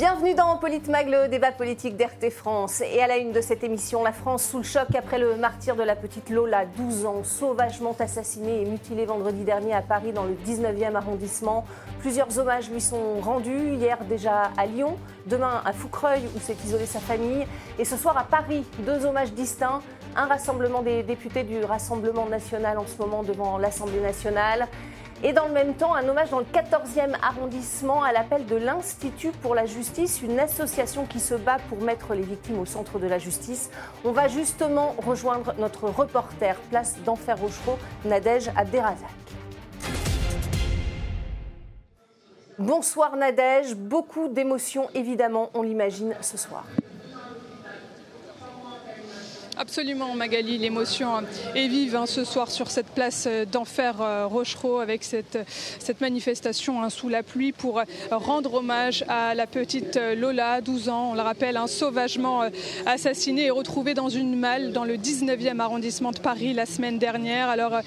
Bienvenue dans Politmag, le débat politique d'RT France. Et à la une de cette émission, la France sous le choc après le martyr de la petite Lola, 12 ans, sauvagement assassinée et mutilée vendredi dernier à Paris dans le 19e arrondissement. Plusieurs hommages lui sont rendus, hier déjà à Lyon, demain à Foucreuil où s'est isolée sa famille, et ce soir à Paris, deux hommages distincts. Un rassemblement des députés du Rassemblement national en ce moment devant l'Assemblée nationale et dans le même temps, un hommage dans le 14e arrondissement à l'appel de l'Institut pour la justice, une association qui se bat pour mettre les victimes au centre de la justice. On va justement rejoindre notre reporter, place d'Enfer Rochereau, Nadège Abderrazak. Bonsoir Nadège, beaucoup d'émotions évidemment, on l'imagine ce soir. Absolument, Magali. L'émotion est vive hein, ce soir sur cette place d'Enfer euh, Rochereau avec cette, cette manifestation hein, sous la pluie pour rendre hommage à la petite Lola, 12 ans. On le rappelle, un sauvagement euh, assassinée et retrouvée dans une malle dans le 19e arrondissement de Paris la semaine dernière. Alors, euh,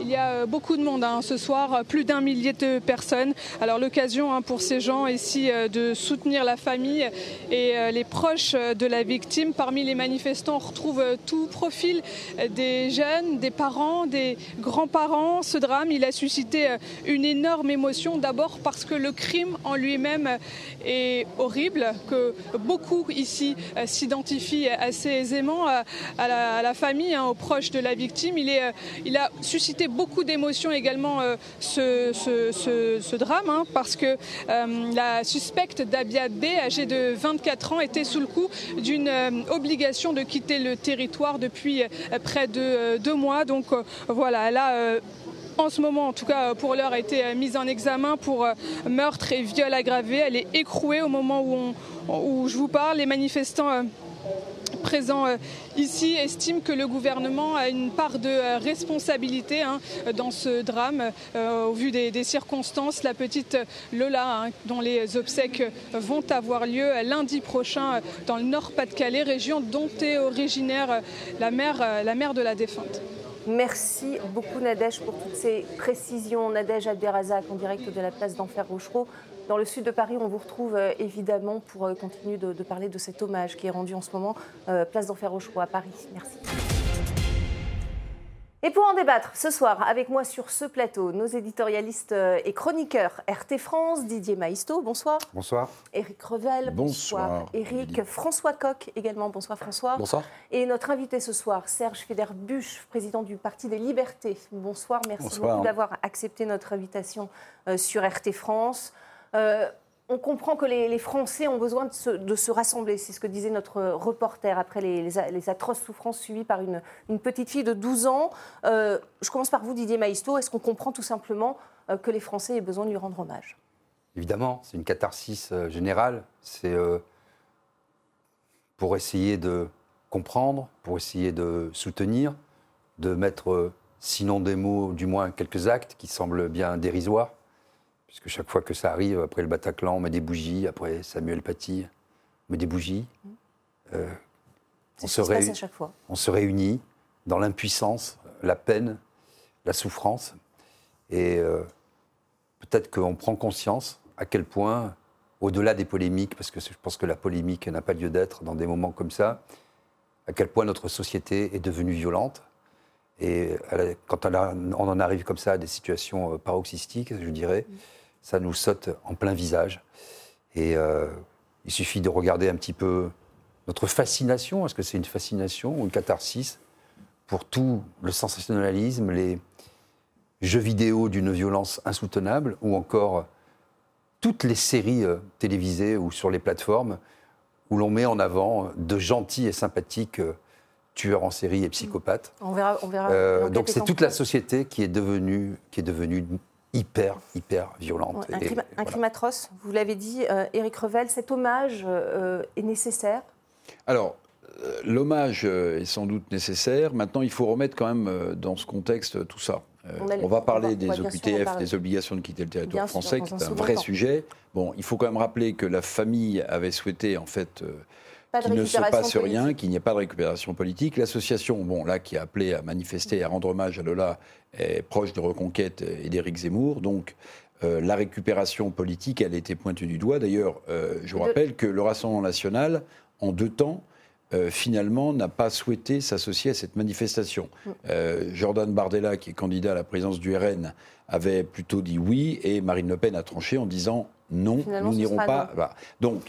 il y a beaucoup de monde hein, ce soir, plus d'un millier de personnes. Alors l'occasion pour ces gens ici de soutenir la famille et les proches de la victime. Parmi les manifestants, on retrouve tout profil des jeunes, des parents, des grands-parents. Ce drame, il a suscité euh, une énorme émotion, d'abord parce que le crime en lui-même est horrible, que beaucoup ici euh, s'identifient assez aisément à, la, famille, hein, aux proches de la victime. Il, est, euh, il a suscité beaucoup d'émotions également ce, ce, drame, hein, parce que la suspecte Dabia B, âgée de 24 ans, était sous le coup d'une obligation de quitter le territoire depuis euh, près de euh, deux mois. Donc euh, voilà, elle a en ce moment, en tout cas pour l'heure, été mise en examen pour meurtre et viol aggravé. Elle est écrouée au moment où je vous parle. Les manifestants présents ici estiment que le gouvernement a une part de responsabilité hein, dans ce drame. au vu des, circonstances, la petite Lola, hein, dont les obsèques vont avoir lieu lundi prochain dans le Nord-Pas-de-Calais, région dont est originaire la mère, la mère de la défunte. Merci beaucoup Nadège pour toutes ces précisions. Nadège Abderrazak en direct de la place d'Enfer Rochereau. Dans le sud de Paris, on vous retrouve euh, évidemment pour euh, continuer de, parler de cet hommage qui est rendu en ce moment, euh, place d'Enfer Rochereau à Paris. Merci. Et pour en débattre ce soir avec moi sur ce plateau, nos éditorialistes et chroniqueurs RT France, Didier Maisto, bonsoir. Bonsoir. Éric Revel, bonsoir. Éric, François Coq également, bonsoir François. Bonsoir. Et notre invité ce soir, Serge Federbusch, président du Parti des Libertés. Bonsoir, merci beaucoup d'avoir accepté notre invitation sur RT France. Euh, on comprend que les, Français ont besoin de se, rassembler. C'est ce que disait notre reporter après les, atroces souffrances subies par une, petite fille de 12 ans. Euh, je commence par vous, Didier Maisto. Est-ce qu'on comprend tout simplement euh, que les Français aient besoin de lui rendre hommage? Évidemment, c'est une catharsis générale. C'est pour essayer de comprendre, pour essayer de soutenir, de mettre, sinon des mots, du moins quelques actes qui semblent bien dérisoires puisque chaque fois que ça arrive, après le Bataclan, on met des bougies, après Samuel Paty, on met des bougies. Mmh. Euh, on, se à chaque fois. on se réunit dans l'impuissance, la peine, la souffrance. Et euh, peut-être qu'on prend conscience à quel point, au-delà des polémiques, parce que je pense que la polémique n'a pas lieu d'être dans des moments comme ça, à quel point notre société est devenue violente. Et quand on en arrive comme ça à des situations euh, paroxystiques, je dirais, mmh ça nous saute en plein visage. Et euh, il suffit de regarder un petit peu notre fascination, est-ce que c'est une fascination ou une catharsis pour tout le sensationnalisme, les jeux vidéo d'une violence insoutenable, ou encore toutes les séries euh, télévisées ou sur les plateformes où l'on met en avant de gentils et sympathiques euh, tueurs en série et psychopathes. On verra. On verra donc c'est toute la société qui est devenue, qui est devenue hyper, hyper violente. un, crime, atroce, vous l'avez dit, euh, Éric Revel, cet hommage euh, est nécessaire? Alors, euh, l'hommage est sans doute nécessaire. Maintenant, il faut remettre quand même dans ce contexte tout ça. On, va parler des OQTF, des obligations de quitter le territoire français, qui est un vrai sujet. Bon, il faut quand même rappeler que la famille avait souhaité, en fait, qu'il ne se passe rien, qu'il n'y ait pas de récupération politique. L'association, bon, là, qui a appelé à manifester et à rendre hommage à Lola, est proche de Reconquête et d'Éric Zemmour. Donc, la récupération politique, elle a été pointée du doigt. D'ailleurs, je vous rappelle que le Rassemblement national, en deux temps, finalement, n'a pas souhaité s'associer à cette manifestation. Mm. Jordan Bardella, qui est candidat à la présidence du RN, avait plutôt dit oui, et Marine Le Pen a tranché en disant non, nous n'irons pas. Donc,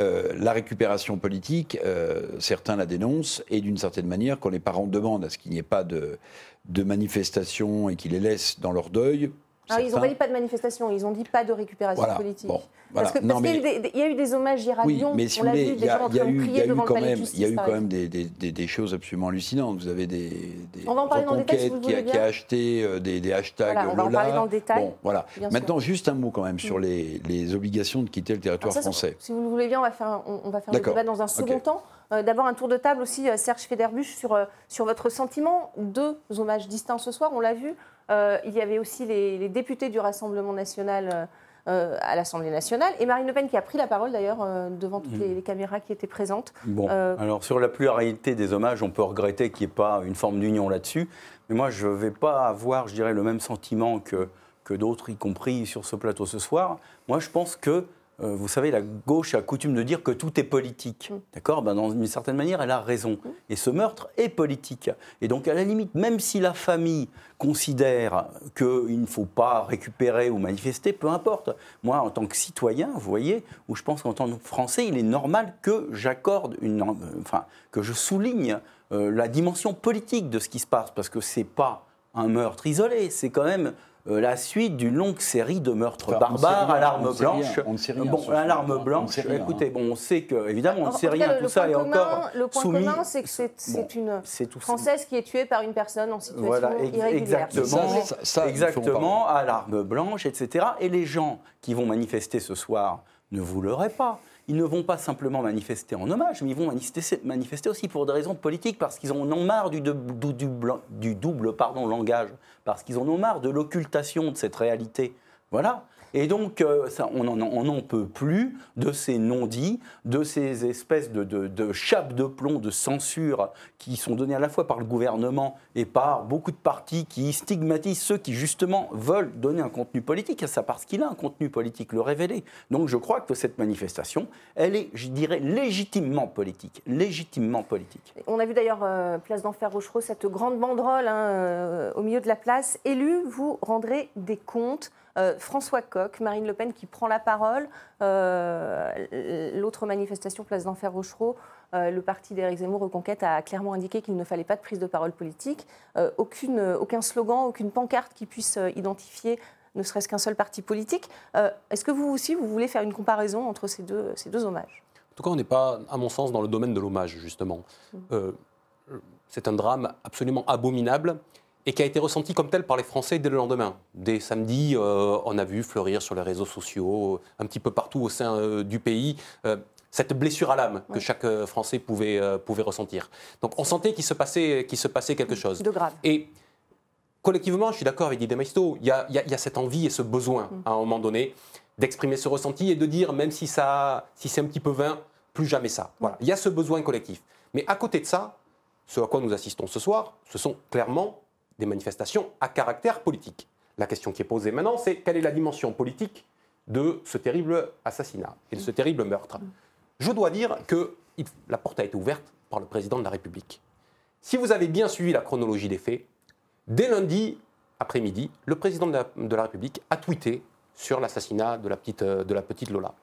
euh, la récupération politique, euh, certains la dénoncent, et d'une certaine manière, quand les parents demandent à ce qu'il n'y ait pas de, de manifestation et qu'ils les laissent dans leur deuil, ah, ils n'ont pas dit pas de manifestation, ils ont dit pas de récupération politique. Parce qu'il y, a eu des hommages hier à oui, mais si on l'a vu, des gens en train de crier devant le palais de justice. Il y a eu quand même des, des, des, choses absolument hallucinantes. Vous avez des, des on va en parler dans le détail, si qui, a, qui a acheté euh, des, hashtags voilà, on va en parler dans le détail. Bon, voilà. Maintenant, juste un mot quand même sur mm. les, les obligations de quitter le territoire français. Si vous le voulez bien, on va faire, on, va faire le débat dans un second temps. Euh, d'abord, un tour de table aussi, euh, Serge Federbusch, sur, sur votre sentiment. Deux hommages distincts ce soir, on l'a vu. Euh, il y avait aussi les, députés du Rassemblement national euh, à l'Assemblée nationale. Et Marine Le Pen qui a pris la parole d'ailleurs euh, devant toutes les, les, caméras qui étaient présentes. Bon, alors sur la pluralité des hommages, on peut regretter qu'il n'y ait pas une forme d'union là-dessus. Mais moi, je ne vais pas avoir, je dirais, le même sentiment que, que d'autres, y compris sur ce plateau ce soir. Moi, je pense que euh, vous savez, la gauche a coutume de dire que tout est politique. Mm. D'accord? Ben, Dans une certaine manière, elle a raison. Mm. Et ce meurtre est politique. Et donc, à la limite, même si la famille considère qu'il ne faut pas récupérer ou manifester, peu importe. Moi, en tant que citoyen, vous voyez, où je pense qu'en tant que Français, il est normal que j'accorde une. Enfin, que je souligne euh, la dimension politique de ce qui se passe. Parce que ce n'est pas un meurtre isolé, c'est quand même euh, la suite d'une longue série de meurtres barbares à l'arme blanche. On ne sait rien. Bon, à l'arme blanche, écoutez, bon, on sait que, évidemment, on ne sait rien, tout ça est encore Le point commun, c'est que c'est une Française qui est tuée par une personne en situation voilà, irrégulière. Exactement, ça, exactement à l'arme blanche, etc. Et les gens qui vont manifester ce soir ne vous l'auraient pas ils ne vont pas simplement manifester en hommage, mais ils vont manifester, aussi pour des raisons politiques, parce qu'ils en ont marre du, du, double langage, parce qu'ils en ont marre de l'occultation de cette réalité. Voilà. Et donc, euh, ça, on n'en peut plus de ces non-dits, de ces espèces de, de, de, plomb, de censure qui sont données à la fois par le gouvernement et par beaucoup de partis qui stigmatisent ceux qui, justement, veulent donner un contenu politique, ça parce qu'il a un contenu politique, le révéler. Donc, je crois que cette manifestation, elle est, je dirais, légitimement politique. Légitimement politique. On a vu d'ailleurs, euh, place d'Enfer Rochereau, cette grande banderole hein, euh, au milieu de la place. Élu, vous rendrez des comptes. Euh, François Coq, Marine Le Pen qui prend la parole. Euh, l'autre manifestation, place d'Enfer Rochereau, euh, le parti d'Éric Zemmour Reconquête a clairement indiqué qu'il ne fallait pas de prise de parole politique. aucune, aucun slogan, aucune pancarte qui puisse identifier ne serait-ce qu'un seul parti politique. Est-ce que vous aussi, vous voulez faire une comparaison entre ces deux, ces deux hommages? En tout cas, on n'est pas, à mon sens, dans le domaine de l'hommage, justement. Mmh. c'est un drame absolument abominable et qui a été ressenti comme tel par les Français dès le lendemain. Dès samedi, euh, on a vu fleurir sur les réseaux sociaux, un petit peu partout au sein euh, du pays, euh, cette blessure à l'âme que chaque Français pouvait, pouvait ressentir. Donc on sentait qu'il se, passait, qu'il se passait quelque chose. De grave. Et collectivement, je suis d'accord avec Didier Maisto, il y a, y a, cette envie et ce besoin, mm. à un moment donné, d'exprimer ce ressenti et de dire, même si, ça, si c'est un petit peu vain, plus jamais ça. Voilà. Il y a ce besoin collectif. Mais à côté de ça, ce à quoi nous assistons ce soir, ce sont clairement des manifestations à caractère politique. La question qui est posée maintenant, c'est quelle est la dimension politique de ce terrible assassinat et de ce terrible meurtre? Je dois dire que la porte a été ouverte par le président de la République. Si vous avez bien suivi la chronologie des faits, dès lundi après-midi, le président de la, République a tweeté sur l'assassinat de, la petite, de la petite Lola.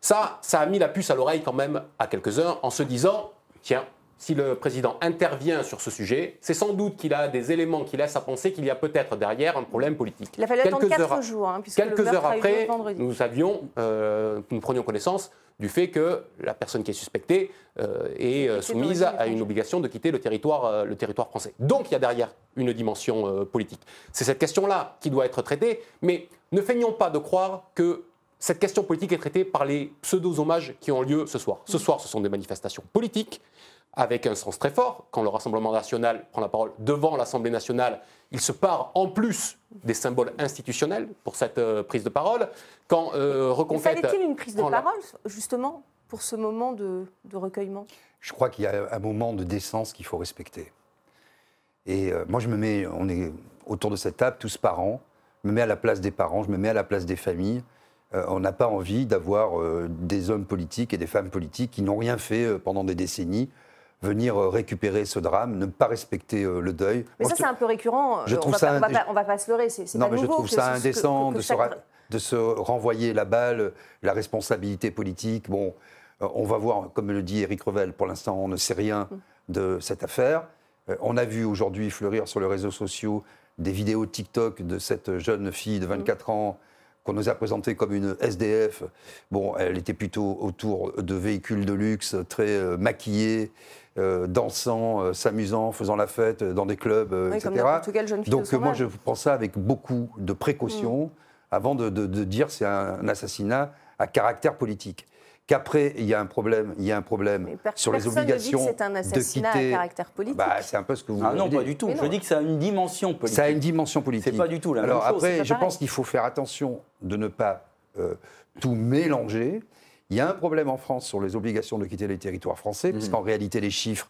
Ça, ça a mis la puce à l'oreille quand même à quelques-uns en se disant, tiens, si le président intervient sur ce sujet, c'est sans doute qu'il a des éléments qui laissent à penser qu'il y a peut-être derrière un problème politique. Il a fallu quelques attendre heures, jours. Hein, quelques heures après, nous savions, euh, nous prenions connaissance du fait que la personne qui est suspectée euh, est euh, soumise à une obligation de quitter le territoire, le territoire français. Donc il y a derrière une dimension politique. C'est cette question-là qui doit être traitée, mais ne feignons pas de croire que cette question politique est traitée par les pseudo-hommages qui ont lieu ce soir. Ce soir, ce sont des manifestations politiques avec un sens très fort. Quand le Rassemblement national prend la parole devant l'Assemblée nationale, il se part en plus des symboles institutionnels pour cette euh, prise de parole. Quand euh, Reconquête. Fallait-il une prise de parole, justement, pour ce moment de, recueillement? Je crois qu'il y a un moment de décence qu'il faut respecter. Et euh, moi, je me mets, on est autour de cette table, tous parents, me mets à la place des parents, je me mets à la place des familles. Euh, on n'a pas envie d'avoir euh, des hommes politiques et des femmes politiques qui n'ont rien fait euh, pendant des décennies venir récupérer ce drame, ne pas respecter le deuil. Mais ça, c'est un peu récurrent. Je trouve on ça va, va, pas, se leurrer. C'est, non, mais je trouve ça indécent de, se de, se renvoyer la balle, la responsabilité politique. Bon, on va voir, comme le dit Éric Revel, pour l'instant, on ne sait rien mm. de cette affaire. on a vu aujourd'hui fleurir sur les réseaux sociaux des vidéos TikTok de cette jeune fille de 24 mm. ans qu'on nous a présentée comme une SDF. Bon, elle était plutôt autour de véhicules de luxe, très euh, maquillés, euh, dansant, euh, s'amusant, faisant la fête dans des clubs, etc. Donc moi, je prends ça avec beaucoup de précaution mm. avant de, de dire c'est un assassinat à caractère politique qu'après il y a un problème, il y a un problème sur les obligations c'est un assassinat de quitter. à caractère politique. Bah, c'est un peu ce que vous. Ah non, pas du tout. Je dis que ça a une dimension politique. Ça a une dimension politique. C'est pas du tout la Alors même chose. après, je pense qu'il faut faire attention de ne pas euh, tout mélanger. Il y a un problème en France sur les obligations de quitter les territoires français, parce mmh. qu'en réalité, les chiffres,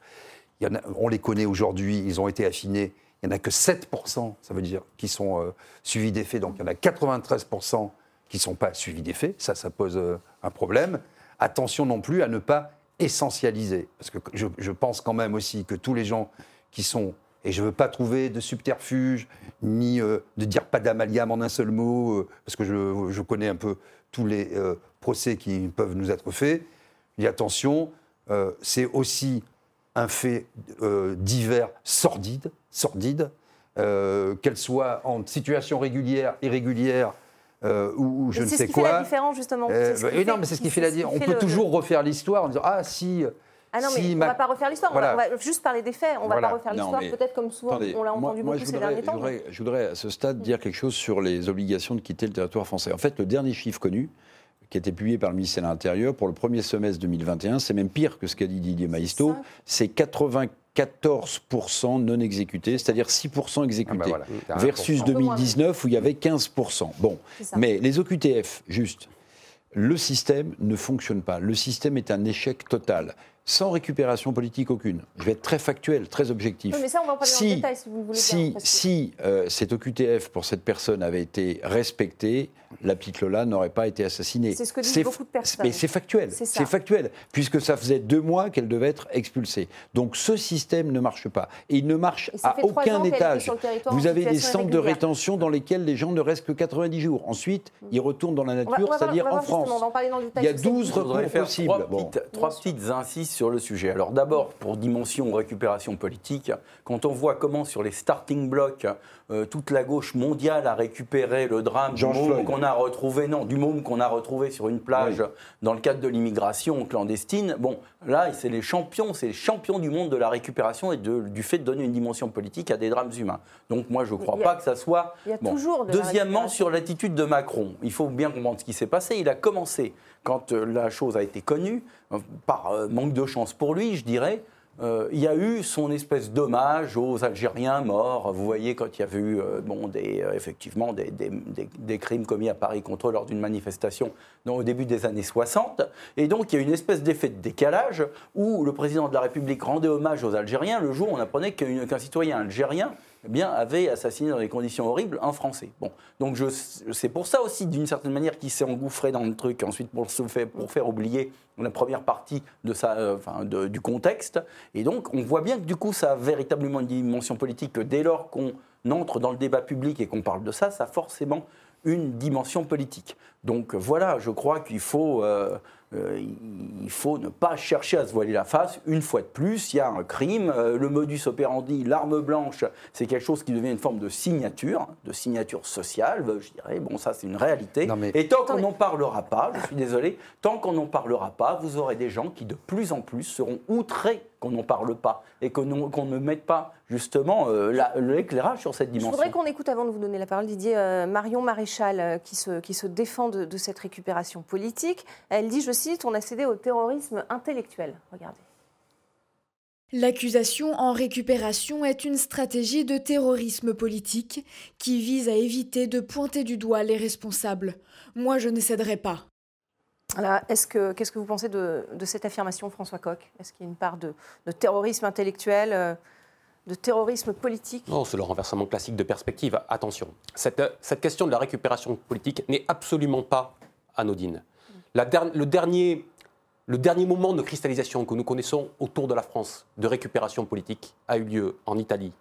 il y en a, on les connaît aujourd'hui, ils ont été affinés. Il n'y en a que 7%, ça veut dire, qui sont euh, suivis des faits. Donc il y en a 93% qui ne sont pas suivis des faits. Ça, ça pose euh, un problème attention non plus à ne pas essentialiser. Parce que je, pense quand même aussi que tous les gens qui sont et je ne veux pas trouver de subterfuge, ni euh, de dire pas d'amalgame en un seul mot, euh, parce que je, connais un peu tous les euh, procès qui peuvent nous être faits. Je dis attention, c'est aussi un fait divers sordide, sordide qu'elle soit en situation régulière, irrégulière, euh, ou, je ne sais quoi. C'est ce qui fait la différence, justement. Euh, bah, non, mais c'est ce qui fait la différence. On peut toujours refaire l'histoire en disant Ah, si. Ah non, mais on ne va pas refaire l'histoire, on, va juste parler des faits, on ne va pas refaire l'histoire, peut-être comme souvent on l'a entendu beaucoup ces derniers temps. Je voudrais, à ce stade dire quelque chose sur les obligations de quitter le territoire français. En fait, le dernier chiffre connu, qui a été publié par le ministère de l'Intérieur pour le premier semestre 2021, c'est même pire que ce qu'a dit Didier Maisto, c'est 84 14% non exécutés, c'est-à-dire 6% exécutés, ah bah versus 2019 où il y avait 15%. Bon, mais les OQTF, juste, le système ne fonctionne pas. Le système est un échec total sans récupération politique aucune. Je vais être très factuel, très objectif. mais ça, on va en parler si, en détail si vous voulez. Si, si euh, cette OQTF pour cette personne avait été respectée, la petite Lola n'aurait pas été assassinée. C'est ce que disent beaucoup de personnes. Mais c'est factuel. C'est factuel, puisque ça faisait deux mois qu'elle devait être expulsée. Donc ce système ne marche pas. Et il ne marche à aucun étage. Vous avez des centres de rétention dans lesquels les gens ne restent que 90 jours. Ensuite, mm. ils retournent dans la nature, c'est-à-dire en France. il y a 12 recours possibles. Trois, petites incises sur le sujet. Alors d'abord, pour dimension récupération politique, quand on voit comment sur les starting blocks, euh, toute la gauche mondiale a récupéré le drame du môme qu'on a retrouvé, non, du môme qu'on a retrouvé sur une plage dans le cadre de l'immigration clandestine. Bon, là, c'est les champions, c'est les champions du monde de la récupération et du fait de donner une dimension politique à des drames humains. Donc moi, je ne crois pas que ça soit. Il y a toujours Deuxièmement, sur l'attitude de Macron, il faut bien comprendre ce qui s'est passé. Il a commencé quand euh, la chose a été connue, euh, par euh, manque de chance pour lui, je dirais, il y a eu son espèce d'hommage aux Algériens morts. Vous voyez, quand il y avait eu bon, effectivement des, crimes commis à Paris contre eux lors d'une manifestation au début des années 60. Et donc, il y a une espèce d'effet de décalage où le président de la République rendait hommage aux Algériens le jour où on apprenait qu'un citoyen algérien eh bien, avait assassiné dans des conditions horribles un Français. Bon, donc c'est pour ça aussi, d'une certaine manière, qu'il s'est engouffré dans le truc, ensuite pour, se faire, pour faire oublier la première partie de sa, euh, enfin, du contexte. Et donc, on voit bien que du coup, ça a véritablement une dimension politique, que dès lors qu'on entre dans le débat public et qu'on parle de ça, ça a forcément une dimension politique. Donc voilà, je crois qu'il faut... Euh, euh, il faut ne pas chercher à se voiler la face. Une fois de plus, il y a un crime. Euh, le modus operandi, l'arme blanche, c'est quelque chose qui devient une forme de signature, de signature sociale, je dirais. Bon, ça, c'est une réalité. Et tant qu'on n'en parlera pas, je suis désolé, tant qu'on n'en parlera pas, vous aurez des gens qui de plus en plus seront outrés qu'on n'en parle pas et qu'on ne mette pas justement euh, l'éclairage sur cette dimension. Je voudrais qu'on écoute avant de vous donner la parole, Didier, euh, Marion Maréchal euh, qui, se, qui se défend de, cette récupération politique. Elle dit, je cite, on a cédé au terrorisme intellectuel. Regardez. L'accusation en récupération est une stratégie de terrorisme politique qui vise à éviter de pointer du doigt les responsables. Moi, je ne céderai pas est-ce que, qu'est-ce que vous pensez de, cette affirmation, François Coq? Est-ce qu'il y a une part de, terrorisme intellectuel euh, de terrorisme politique? Non, c'est le renversement classique de perspective. Attention, cette, cette question de la récupération politique n'est absolument pas anodine. La le, dernier, le dernier moment de cristallisation que nous connaissons autour de la France de récupération politique a eu lieu en Italie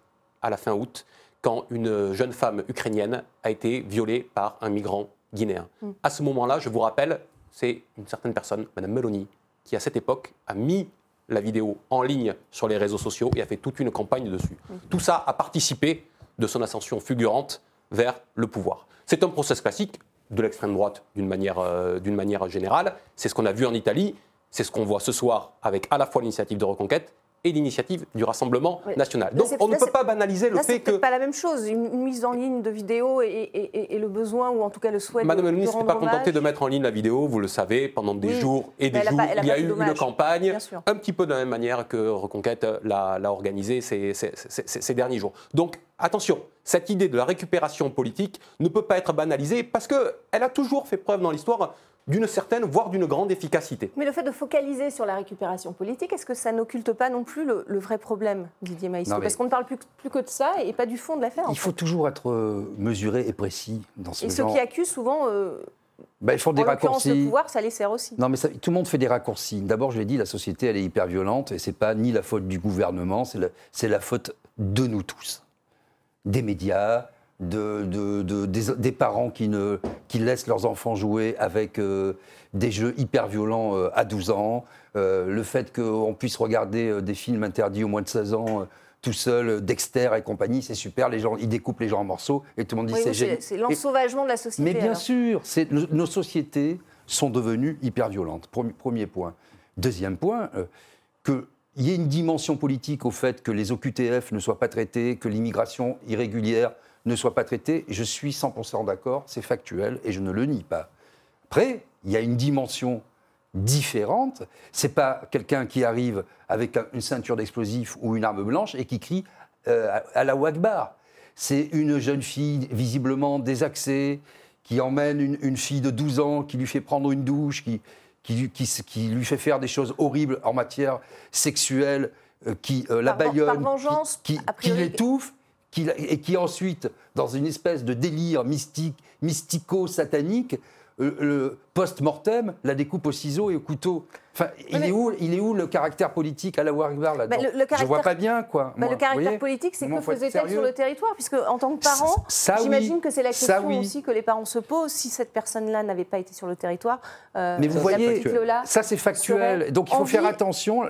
à la fin août, quand une jeune femme ukrainienne a été violée par un migrant guinéen. Mm. À ce moment-là, je vous rappelle, c'est une certaine personne, Mme Meloni, qui à cette époque a mis la vidéo en ligne sur les réseaux sociaux et a fait toute une campagne dessus. Tout ça a participé de son ascension fulgurante vers le pouvoir. C'est un process classique de l'extrême droite d'une manière, euh, manière générale. C'est ce qu'on a vu en Italie, c'est ce qu'on voit ce soir avec à la fois l'initiative de reconquête et l'initiative du Rassemblement national. Donc on ne peut pas banaliser le fait que... Pas la même chose, une, mise en ligne de vidéo et, le besoin, ou en tout cas le souhait Madame de, la ministre n'est pas contentée de mettre en ligne la vidéo, vous le savez, pendant des jours et des jours. il y a eu une campagne, un petit peu de la même manière que Reconquête l'a organisée ces, ces derniers jours. Donc attention, cette idée de la récupération politique ne peut pas être banalisée parce qu'elle a toujours fait preuve dans l'histoire d'une certaine, voire d'une grande efficacité. Mais le fait de focaliser sur la récupération politique, est-ce que ça n'occulte pas non plus le, vrai problème, Didier Maïsco Parce qu'on ne parle plus, plus, que de ça et pas du fond de l'affaire. Il faut toujours être euh, mesuré et précis dans ce et genre. Et ceux qui accusent souvent... Euh, bah, ils font des raccourcis. Le pouvoir, ça les sert aussi. Non, mais tout le monde fait des raccourcis. D'abord, je l'ai dit, la société, elle est hyper violente et c'est pas ni la faute du gouvernement, c'est la, la faute de nous tous, des médias, de, des, parents qui, ne, qui laissent leurs enfants jouer avec euh, des jeux hyper violents euh, à 12 ans, euh, le fait qu'on puisse regarder des films interdits au moins de 16 ans tout seul, Dexter et compagnie, c'est super, les gens, ils découpent les gens en morceaux et tout le monde dit c'est génial. C'est l'ensauvagement de la société. Mais bien sûr, nos sociétés sont devenues hyper violentes, premier, point. Deuxième point, qu'il y ait une dimension politique au fait que les OQTF ne soient pas traités, que l'immigration irrégulière ne soit pas traité. Je suis 100% d'accord, c'est factuel et je ne le nie pas. Après, il y a une dimension différente. C'est pas quelqu'un qui arrive avec une ceinture d'explosifs ou une arme blanche et qui crie euh, à la Wagbar. C'est une jeune fille visiblement désaxée qui emmène une, fille de 12 ans, qui lui fait prendre une douche, qui, qui, qui, lui fait faire des choses horribles en matière sexuelle, euh, qui euh, la baillonne, qui, qui l'étouffe et qui ensuite, dans une espèce de délire mystique, mystico-satanique, euh, le post-mortem la découpe au ciseau et au couteau. Enfin, il, est où, il est où le caractère politique à la Wargbar là-dedans bah, Je vois pas bien, quoi. Bah, le caractère politique, c'est que faisait-elle sur le territoire Puisque, en tant que parent, j'imagine que c'est la question aussi que les parents se posent. Si cette personne-là n'avait pas été sur le territoire, euh, Mais vous voyez, ça c'est factuel. Donc il faut faire attention.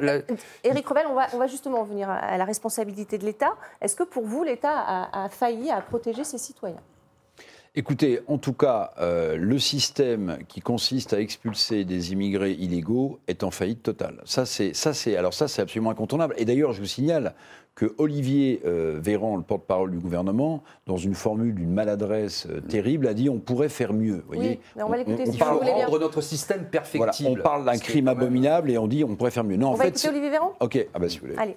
Éric Revel, on va, on va justement venir à la responsabilité de l'État. Est-ce que pour vous, l'État a, a failli à protéger ses citoyens? Écoutez, en tout cas, euh, le système qui consiste à expulser des immigrés illégaux est en faillite totale. Ça, c'est, ça, c'est, alors ça, c'est absolument incontournable. Et d'ailleurs, je vous signale que Olivier euh, Véran, le porte-parole du gouvernement, dans une formule d'une maladresse euh, terrible, a dit on pourrait faire mieux. Vous voyez oui, on va l'écouter on, si parle de rendre notre système perfectible. on parle d'un crime abominable et on dit on pourrait faire mieux. Non, on en va fait, écouter Olivier Véran? Ok, ah bah si vous voulez. Allez.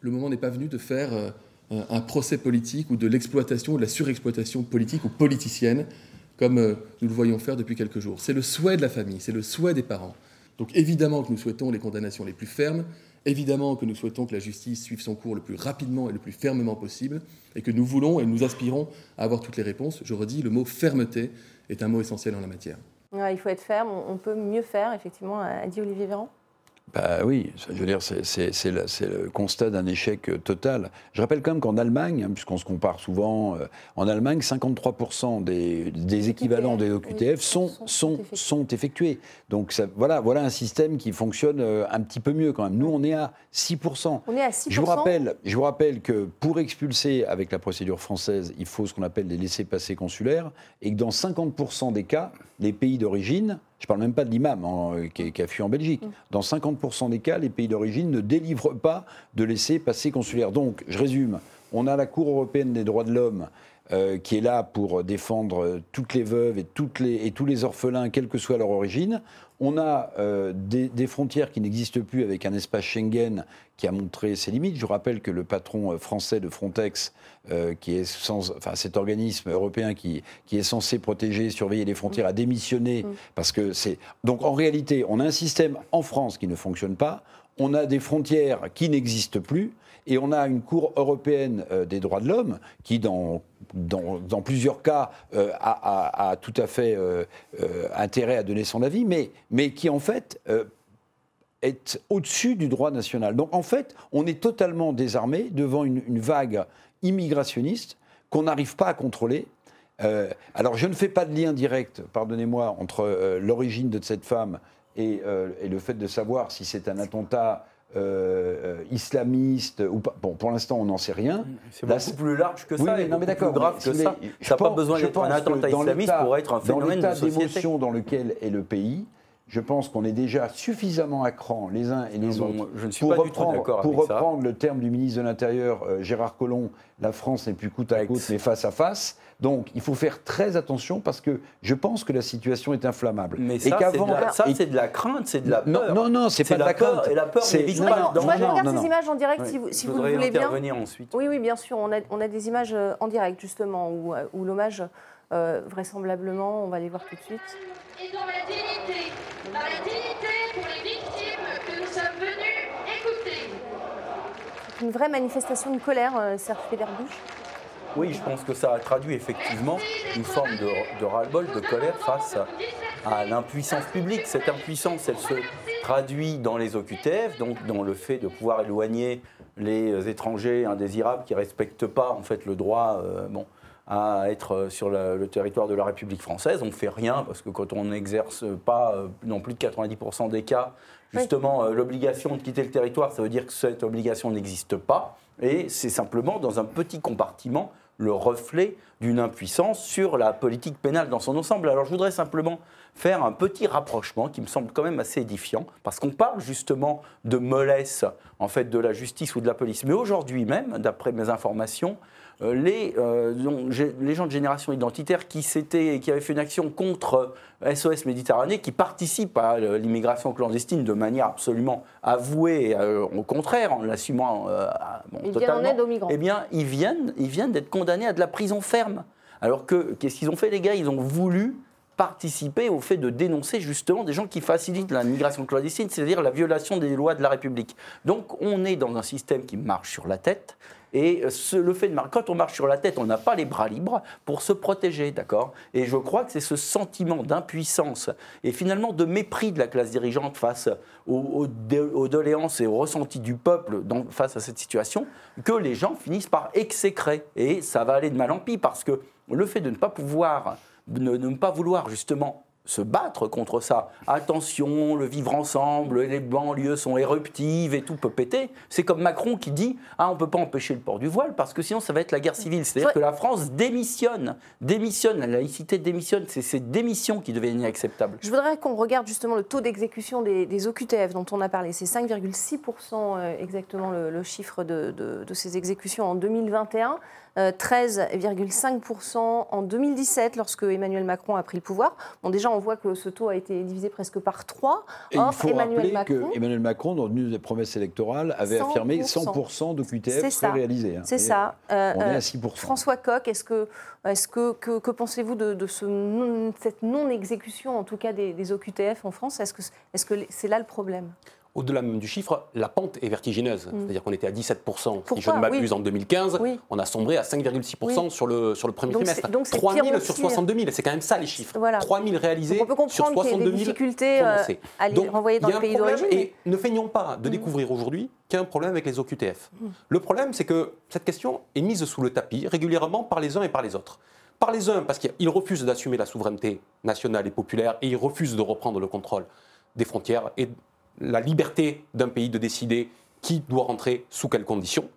Le moment n'est pas venu de faire un procès politique ou de l'exploitation ou de la surexploitation politique ou politicienne, comme euh, nous le voyons faire depuis quelques jours. C'est le souhait de la famille, c'est le souhait des parents. Donc évidemment que nous souhaitons les condamnations les plus fermes, évidemment que nous souhaitons que la justice suive son cours le plus rapidement et le plus fermement possible, et que nous voulons et nous aspirons à avoir toutes les réponses. Je redis, le mot fermeté est un mot essentiel en la matière. il faut être ferme, on peut mieux faire, effectivement, a dit Olivier Véran. Bah oui, je veux dire, c'est le, constat d'un échec euh, total. Je rappelle quand même qu'en Allemagne, hein, puisqu'on se compare souvent, euh, en Allemagne, 53% des, des, équivalents des OQTF sont, sont, sont, effectués. Donc ça, voilà, voilà un système qui fonctionne euh, un petit peu mieux quand même. Nous, on est à 6%. On est à 6%. Je vous rappelle, je vous rappelle que pour expulser avec la procédure française, il faut ce qu'on appelle des laissés-passer consulaires, et que dans 50% des cas, les pays d'origine je ne parle même pas de l'imam hein, qui, a fui en Belgique. Mm. Dans 50% des cas, les pays d'origine ne délivrent pas de laissez-passer consulaire. Donc, je résume, on a la Cour européenne des droits de l'homme euh, qui est là pour défendre toutes les veuves et, toutes les, et tous les orphelins, quelle que soit leur origine. On a euh, des, frontières qui n'existent plus avec un espace Schengen qui a montré ses limites. Je rappelle que le patron euh, français de Frontex, euh, qui est sans, enfin, cet organisme européen qui, qui, est censé protéger, surveiller les frontières, a démissionné mm. parce que c'est. Donc en réalité, on a un système en France qui ne fonctionne pas on a des frontières qui n'existent plus, et on a une Cour européenne euh, des droits de l'homme qui, dans, plusieurs cas, euh, a, tout à fait euh, intérêt à donner son avis, mais qui, en fait, est au-dessus du droit national. Donc, en fait, on est totalement désarmé devant une, vague immigrationniste qu'on n'arrive pas à contrôler. alors, je ne fais pas de lien direct, pardonnez-moi, entre l'origine de cette femme et, et, le fait de savoir si c'est un attentat euh, islamiste ou pas. Bon, pour l'instant, on n'en sait rien. C'est beaucoup plus large que ça. Oui, non, mais d'accord. Plus grave que ça. Ça n'a pas besoin d'être un attentat islamiste pour être un phénomène dans l'état d'émotion dans lequel est le pays. Je pense qu'on est déjà suffisamment à cran les uns et les autres. Je ne suis pour pas reprendre, du tout Pour reprendre le terme du ministre de l'Intérieur, euh, Gérard Collomb, la France n'est plus côte à côte, mais face à face. Donc, il faut faire très attention parce que je pense que la situation est inflammable. Mais ça, c'est de, la crainte, c'est de la peur. Non, non, c'est pas de la crainte. Et la peur c'est pas. je regarde ces images en direct si vous, si vous le voulez bien. ensuite. Oui, oui, bien sûr. On a, on a des images euh, en direct justement où, euh, où l'hommage, euh, vraisemblablement, on va les voir tout de suite. Et dans la dignité, dans la dignité pour les victimes que nous sommes venus écouter. C'est une vraie manifestation de colère, Serge Féderbuche. Oui, je pense que ça a traduit effectivement une forme de, ras-le-bol, de colère face à, l'impuissance publique. Cette impuissance, elle se traduit dans les OQTF, donc dans le fait de pouvoir éloigner les étrangers indésirables qui ne respectent pas en fait le droit euh, bon, à être sur le, territoire de la République française. On ne fait rien parce que quand on n'exerce pas euh, non plus de 90% des cas, justement, euh, l'obligation de quitter le territoire, ça veut dire que cette obligation n'existe pas. Et c'est simplement dans un petit compartiment le reflet d'une impuissance sur la politique pénale dans son ensemble. Alors je voudrais simplement faire un petit rapprochement qui me semble quand même assez édifiant, parce qu'on parle justement de mollesse en fait de la justice ou de la police. Mais aujourd'hui même, d'après mes informations, euh, les, euh, les, gens de génération identitaire qui, qui avaient fait une action contre SOS euh, Méditerranée, qui participent à l'immigration clandestine de manière absolument avouée, au contraire, en l'assumant totalement, eh bien, ils viennent, ils viennent d'être condamnés à de la prison ferme. Alors que, qu'est-ce qu'ils ont fait, les gars? Ils ont voulu participer au fait de dénoncer justement des gens qui facilitent la migration clandestine, c'est-à-dire la violation des lois de la République. Donc on est dans un système qui marche sur la tête, et le fait de quand on marche sur la tête, on n'a pas les bras libres pour se protéger, d'accord? Et je crois que c'est ce sentiment d'impuissance et finalement de mépris de la classe dirigeante face aux, doléances et aux ressentis du peuple face à cette situation que les gens finissent par exécrer. Et ça va aller de mal en pis parce que le fait de ne pas pouvoir, ne pas vouloir justement se battre contre ça. Attention, le vivre ensemble, les banlieues sont éruptives et tout peut péter. C'est comme Macron qui dit Ah, on ne peut pas empêcher le port du voile parce que sinon ça va être la guerre civile. C'est-à-dire que la France démissionne, démissionne, la laïcité démissionne. C'est ces démissions qui deviennent inacceptables. Je voudrais qu'on regarde justement le taux d'exécution des, OQTF dont on a parlé. C'est 5,6% euh, exactement le, chiffre de, de ces exécutions en 2021. 13,5% euh, en 2017 lorsque Emmanuel Macron a pris le pouvoir. Bon, déjà, on voit que ce taux a été divisé presque par 3. Et il faut Emmanuel rappeler que Emmanuel Macron, dans une des promesses électorales, avait affirmé 100% de QTF. Hein. C'est ça. Euh, on est à 6%. François Coq, est-ce que, est que, que, pensez-vous de, ce cette non-exécution, en tout cas des, des OQTF en France? Est-ce que c'est -ce c'est là le problème? Au-delà même du chiffre, la pente est vertigineuse. Mm. C'est-à-dire qu'on était à 17%, si je ne m'abuse, en 2015. On a sombré à 5,6% sur, le, sur le premier trimestre. Donc 3 000 sur 62 000, c'est quand même ça les chiffres. 3 000 réalisés sur 62 000 difficultés euh, à les renvoyer dans le pays d'origine. Et ne feignons pas de mm. découvrir aujourd'hui qu'il y a un problème avec les OQTF. Mm. Le problème, c'est que cette question est mise sous le tapis régulièrement par les uns et par les autres par les uns parce qu'ils refusent d'assumer la souveraineté nationale et populaire et ils refusent de reprendre le contrôle des frontières et la liberté d'un pays de décider qui doit rentrer sous quelles conditions.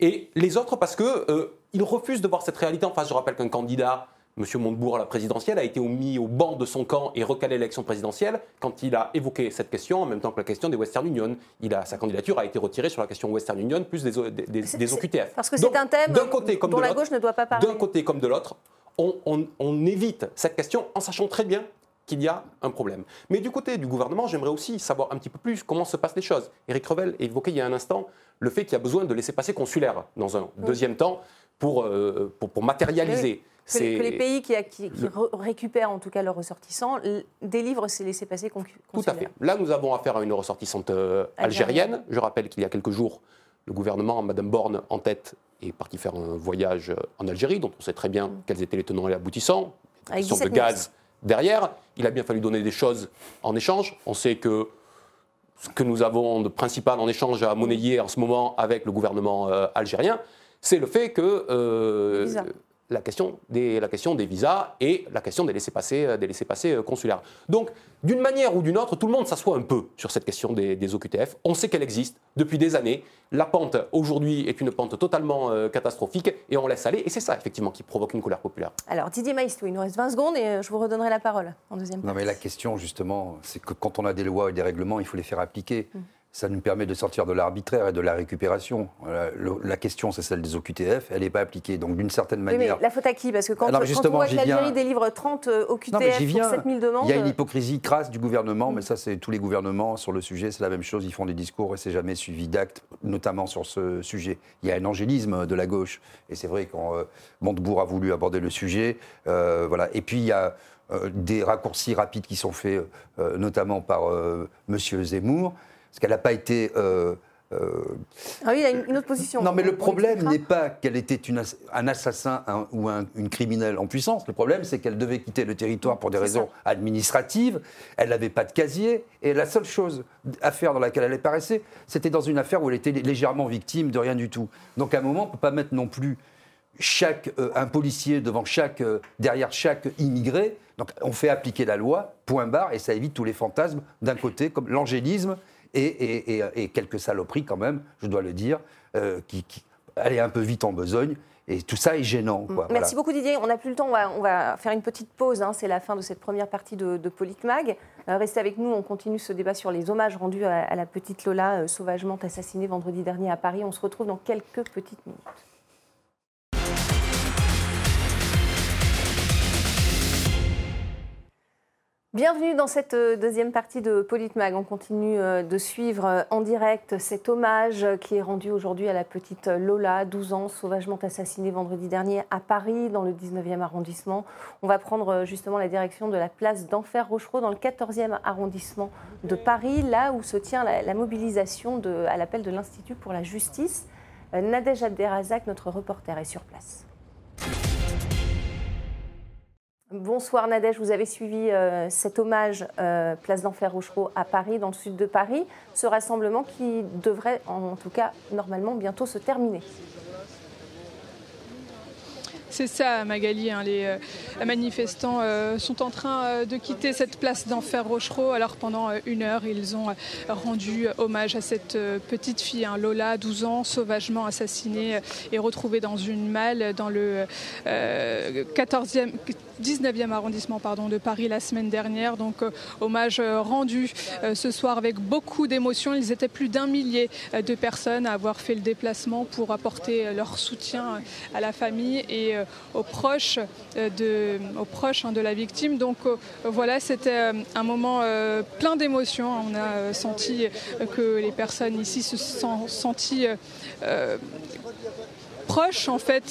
Et les autres parce qu'ils euh, refusent de voir cette réalité en face. Je rappelle qu'un candidat, M. Montebourg à la présidentielle, a été mis au banc de son camp et recalé l'élection présidentielle quand il a évoqué cette question en même temps que la question des Western Union. Il a, sa candidature a été retirée sur la question Western Union plus des, des, OQTF. Parce que c'est un thème côté comme dont la gauche ne doit pas parler. D'un côté comme de l'autre, on évite cette question en sachant très bien qu'il y a un problème. Mais du côté du gouvernement, j'aimerais aussi savoir un petit peu plus comment se passent les choses. Éric Revel évoquait il y a un instant le fait qu'il y a besoin de laisser passer consulaire dans un deuxième temps pour, euh, pour, matérialiser Que les, que les, pays qui, qui, récupèrent en tout cas leurs ressortissants délivrent ces laissés-passer consulaires. Tout à fait. Là, nous avons affaire à une ressortissante euh, algérienne. Je rappelle qu'il y a quelques jours, le gouvernement, Madame Borne en tête, est parti faire un voyage en Algérie, dont on sait très bien mm. quels étaient les tenants et les aboutissants. Avec de gaz derrière. Il a bien fallu donner des choses en échange. On sait que ce que nous avons de principal en échange à monnayer en ce moment avec le gouvernement euh, algérien, c'est le fait que euh, la question, des, la question des visas et la question des laissés-passer euh, laissés euh, consulaires. Donc, d'une manière ou d'une autre, tout le monde s'assoit un peu sur cette question des, OQTF. On sait qu'elle existe depuis des années. La pente, aujourd'hui, est une pente totalement euh, catastrophique et on laisse aller. Et c'est ça, effectivement, qui provoque une colère populaire. Alors, Didier Maistou, il nous reste 20 secondes et je vous redonnerai la parole en deuxième Non, mais la question, justement, c'est que quand on a des lois et des règlements, il faut les faire appliquer. Hum ça nous permet de sortir de l'arbitraire et de la récupération. la question, c'est celle des OQTF, elle n'est pas appliquée. Donc, d'une certaine manière. mais la faute à qui? Parce que quand, Alors, quand on voit que l'Algérie délivre 30 OQTF pour 7000 demandes. Il y a une hypocrisie crasse du gouvernement, mais ça, c'est tous les gouvernements sur le sujet, c'est la même chose. Ils font des discours et c'est jamais suivi d'actes, notamment sur ce sujet. Il y a un angélisme de la gauche. Et c'est vrai quand euh, Montebourg a voulu aborder le sujet. Euh, voilà. Et puis, il y a. Euh, des raccourcis rapides qui sont faits, notamment par M. Zemmour, parce qu'elle n'a pas été. Euh, euh, ah oui, il a une autre position. Non, mais le problème n'est pas qu'elle était une, un assassin ou une criminelle en puissance. Le problème, c'est qu'elle devait quitter le territoire pour des raisons administratives. Elle n'avait pas de casier. Et la seule chose, affaire dans laquelle elle apparaissait, c'était dans une affaire où elle était légèrement victime de rien du tout. Donc à un moment, on ne peut pas mettre non plus chaque, euh, un policier devant chaque, derrière chaque immigré. Donc on fait appliquer la loi, point barre, et ça évite tous les fantasmes d'un côté, comme l'angélisme et, quelques saloperies quand même, je dois le dire, euh, qui, qui allaient un peu vite en besogne. Et tout ça est gênant. Merci beaucoup Didier. On n'a plus le temps, on va, faire une petite pause. Hein. C'est la fin de cette première partie de, de Politmag. Euh, restez avec nous, on continue ce débat sur les hommages rendus à, la petite Lola, euh, sauvagement assassinée vendredi dernier à Paris. On se retrouve dans quelques petites minutes. Bienvenue dans cette euh, deuxième partie de Politmag. On continue euh, de suivre euh, en direct cet hommage qui est rendu aujourd'hui à la petite Lola, 12 ans, sauvagement assassinée vendredi dernier à Paris, dans le 19e arrondissement. On va prendre justement la direction de la place d'Enfer Rochereau, dans le 14e arrondissement de Paris, là où se tient la, mobilisation à l'appel de l'Institut pour la justice. Nadège Abderrazak, notre reporter, est sur place. Bonsoir Nadège, vous avez suivi euh, cet hommage euh, Place d'Enfer Rochereau à Paris, dans le sud de Paris, ce rassemblement qui devrait en tout cas normalement bientôt se terminer. C'est ça, Magali. Hein, les euh, manifestants euh, sont en train euh, de quitter cette place d'enfer Rochereau. Alors pendant une heure, ils ont rendu hommage à cette petite fille, hein, Lola, 12 ans, sauvagement assassinée et retrouvée dans une malle dans le 14e, 19e arrondissement de Paris la semaine dernière. Donc hommage rendu ce soir avec beaucoup d'émotion. Ils étaient plus d'un millier de personnes à avoir fait le déplacement pour apporter leur soutien à la famille et aux proches euh, hein, de la victime. Donc euh, voilà, c'était euh, un moment plein d'émotions. On a senti que les personnes ici se sont senties proches en fait,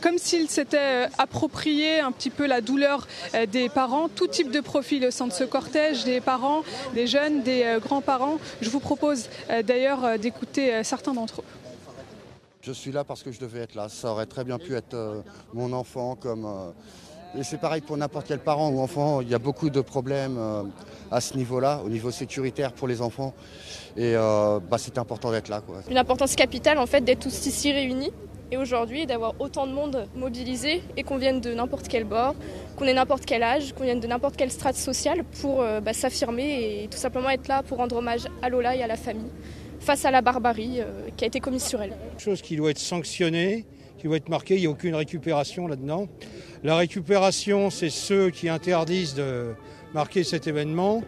comme s'ils s'étaient appropriés un petit peu la douleur des parents, tout type de profil au sein de ce cortège, des parents, des jeunes, des grands-parents. Je vous propose d'ailleurs d'écouter certains d'entre eux. Je suis là parce que je devais être là. Ça aurait très bien pu être euh, mon enfant comme. Euh, et c'est pareil pour n'importe quel parent ou enfant. Il y a beaucoup de problèmes euh, à ce niveau-là, au niveau sécuritaire pour les enfants. Et bah, c'est important d'être là. Une importance capitale en fait d'être tous ici réunis. Et aujourd'hui, d'avoir autant de monde mobilisé et qu'on vienne de n'importe quel bord, qu'on ait n'importe quel âge, qu'on vienne de n'importe quelle strate sociale pour bah, s'affirmer et tout simplement être là pour rendre hommage à Lola et à la famille face à la barbarie euh, qui a été commise sur elle. Chose qui doit être sanctionnée, qui doit être marquée, il n'y a aucune récupération là-dedans. La récupération, c'est ceux qui interdisent de marquer cet événement.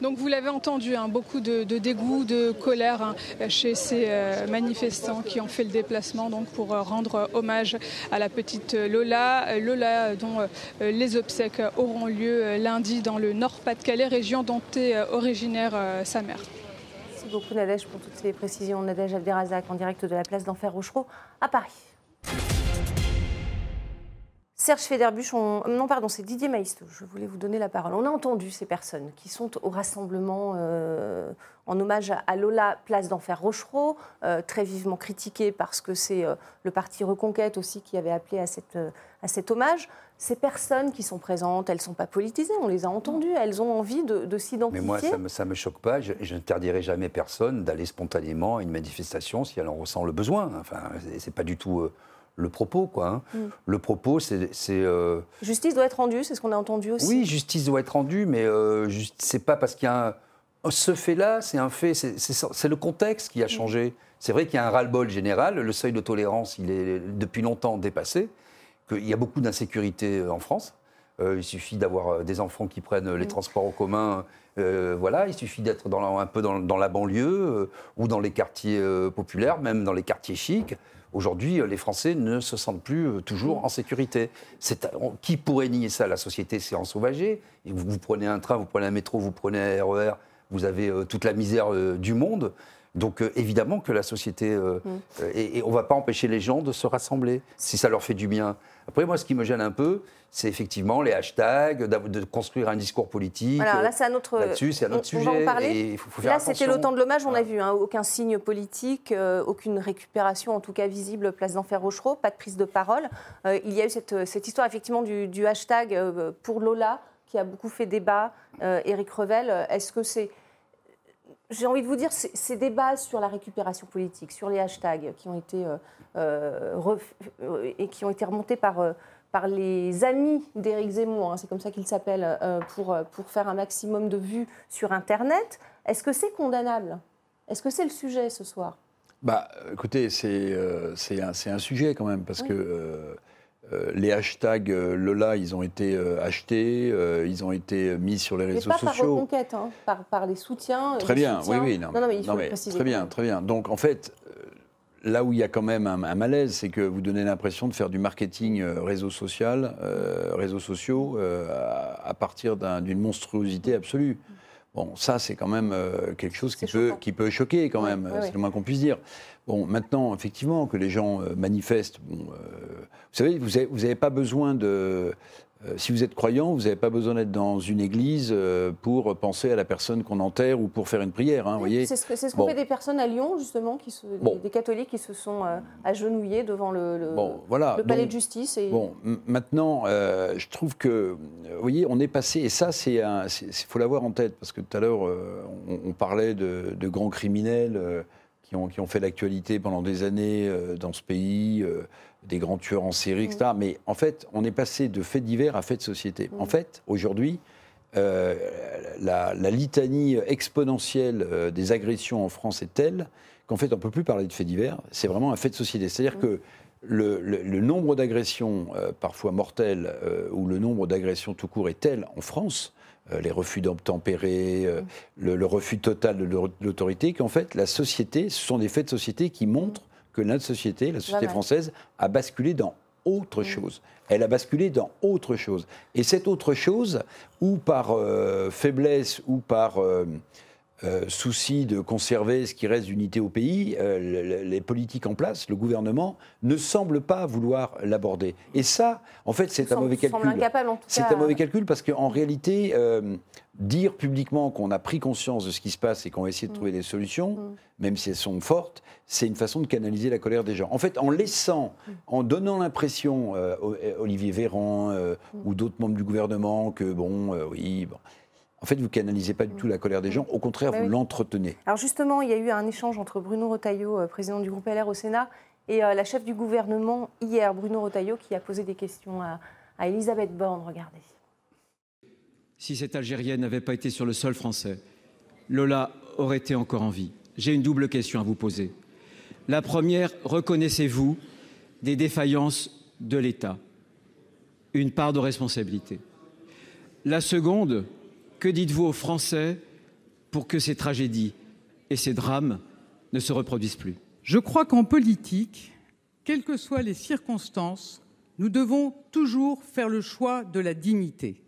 Donc vous l'avez entendu, hein, beaucoup de, dégoût, de colère hein, chez ces euh, manifestants qui ont fait le déplacement donc, pour euh, rendre hommage à la petite Lola. Lola dont euh, les obsèques auront lieu lundi dans le Nord-Pas-de-Calais, région dont est originaire sa mère. Merci beaucoup Nadège pour toutes ces précisions. Nadège Abderrazak en direct de la place d'Enfer Rochereau à Paris. Serge Federbuch, non pardon, c'est Didier Maisto, je voulais vous donner la parole. On a entendu ces personnes qui sont au rassemblement euh, en hommage à Lola, place d'Enfer Rochereau, euh, très vivement critiquée parce que c'est euh, le parti Reconquête aussi qui avait appelé à, cette, à cet hommage. Ces personnes qui sont présentes, elles ne sont pas politisées, on les a entendues, elles ont envie de, s'identifier. Mais moi, ça ne me, choque pas, je, n'interdirai jamais personne d'aller spontanément à une manifestation si elle en ressent le besoin. Enfin, c'est pas du tout le propos, quoi. Hein. Mm. Le propos, c'est. Euh, justice doit être rendue, c'est ce qu'on a entendu aussi. Oui, justice doit être rendue, mais euh, c'est pas parce qu'il y a un. Ce fait-là, c'est un fait, c'est le contexte qui a mm. changé. C'est vrai qu'il y a un ras-le-bol général, le seuil de tolérance, il est depuis longtemps dépassé, qu'il y a beaucoup d'insécurité euh, en France. il suffit d'avoir des enfants qui prennent les mm. transports en commun. voilà, il suffit d'être un peu dans, dans la banlieue ou dans les quartiers populaires, même dans les quartiers chics. Aujourd'hui, euh, les Français ne se sentent plus euh, toujours mm. en sécurité. Qui pourrait nier ça? La société s'est ensauvagée. Vous, vous, prenez un train, vous prenez un métro, vous prenez un RER, vous avez euh, toute la misère du monde. Donc évidemment que la société... Mm. et, on ne va pas empêcher les gens de se rassembler, si ça leur fait du bien. Après, moi, ce qui me gêne un peu, c'est effectivement les hashtags, de construire un discours politique. Alors là, c'est un autre, là-dessus, c'est un autre sujet. On va en parler. là, c'était l'automne de l'hommage, on a vu, hein, aucun signe politique, euh, aucune récupération, en tout cas visible, place d'Enfer Rochereau, pas de prise de parole. Euh, il y a eu cette, cette histoire, effectivement, du, hashtag euh, pour Lola, qui a beaucoup fait débat. Éric Revel, est-ce que c'est j'ai envie de vous dire, ces débats sur la récupération politique, sur les hashtags qui ont été, euh, euh, et qui ont été remontés par, euh, par les amis d'Éric Zemmour, hein, c'est comme ça qu'il s'appelle, pour, pour faire un maximum de vues sur Internet, est-ce que c'est condamnable? Est-ce que c'est le sujet ce soir? Bah, écoutez, c'est un, un, sujet quand même, parce que euh, les hashtags euh, Lola, ils ont été euh, achetés, ils ont été mis sur les réseaux mais pas sociaux. Par reconquête, hein, par, les soutiens. Très bien, oui, oui. Non, non, mais il faut préciser. Très bien, très bien. Donc en fait, là où il y a quand même un, malaise, c'est que vous donnez l'impression de faire du marketing réseau social, réseaux sociaux, à, partir d'une monstruosité absolue. Bon, ça, c'est quand même quelque chose qui peut, qui peut choquer, quand même, c'est le moins qu'on puisse dire. Bon, maintenant, effectivement, que les gens euh, manifestent, bon, euh, vous savez, vous n'avez pas besoin de... Euh, si vous êtes croyant, vous n'avez pas besoin d'être dans une église pour penser à la personne qu'on enterre ou pour faire une prière. Hein, voyez c'est ce qu'ont fait des personnes à Lyon, justement, qui se, des, catholiques qui se sont agenouillés devant le, le, voilà. le palais de justice. Et... Bon, maintenant, je trouve que, vous voyez, on est passé, et ça, c'est il faut l'avoir en tête, parce que tout à l'heure, on, on, parlait de, de grands criminels qui ont, fait l'actualité pendant des années euh, dans ce pays, euh, des grands tueurs en série, etc. Mais en fait, on est passé de faits divers à faits de société. En fait, aujourd'hui, euh, la, litanie exponentielle des agressions en France est telle qu'en fait, on ne peut plus parler de faits divers, c'est vraiment un fait de société. C'est-à-dire que le, nombre d'agressions, parfois mortelles, ou le nombre d'agressions tout court est tel en France les refus d'obtempérer, euh, le, refus total de l'autorité, qu'en fait, la société, ce sont des faits de société qui montrent que notre société, la société française, a basculé dans autre mm. chose. Elle a basculé dans autre chose. Et cette autre chose, ou par euh, faiblesse, ou par euh, souci de conserver ce qui reste d'unité au pays, euh, les politiques en place, le gouvernement, ne semblent pas vouloir l'aborder. Et ça, en fait, c'est un mauvais calcul. C'est un mauvais calcul parce qu'en réalité, euh, dire publiquement qu'on a pris conscience de ce qui se passe et qu'on va essayer de mm. trouver des solutions, mm. même si elles sont fortes, c'est une façon de canaliser la colère des gens. En fait, en laissant, mm. en donnant l'impression, Olivier Véran ou d'autres membres du gouvernement, que bon, oui, bon en fait, vous canalisez pas du tout la colère des gens, au contraire, bah vous l'entretenez. Alors justement, il y a eu un échange entre Bruno Retailleau, euh, président du groupe LR au Sénat, et euh, la chef du gouvernement hier, Bruno Retailleau, qui a posé des questions à, Elisabeth Borne. Regardez. Si cette Algérienne n'avait pas été sur le sol français, Lola aurait été encore en vie. J'ai une double question à vous poser. La première, reconnaissez-vous des défaillances de l'État? Une part de responsabilité. La seconde, que dites-vous aux Français pour que ces tragédies et ces drames ne se reproduisent plus? Je crois qu'en politique, quelles que soient les circonstances, nous devons toujours faire le choix de la dignité.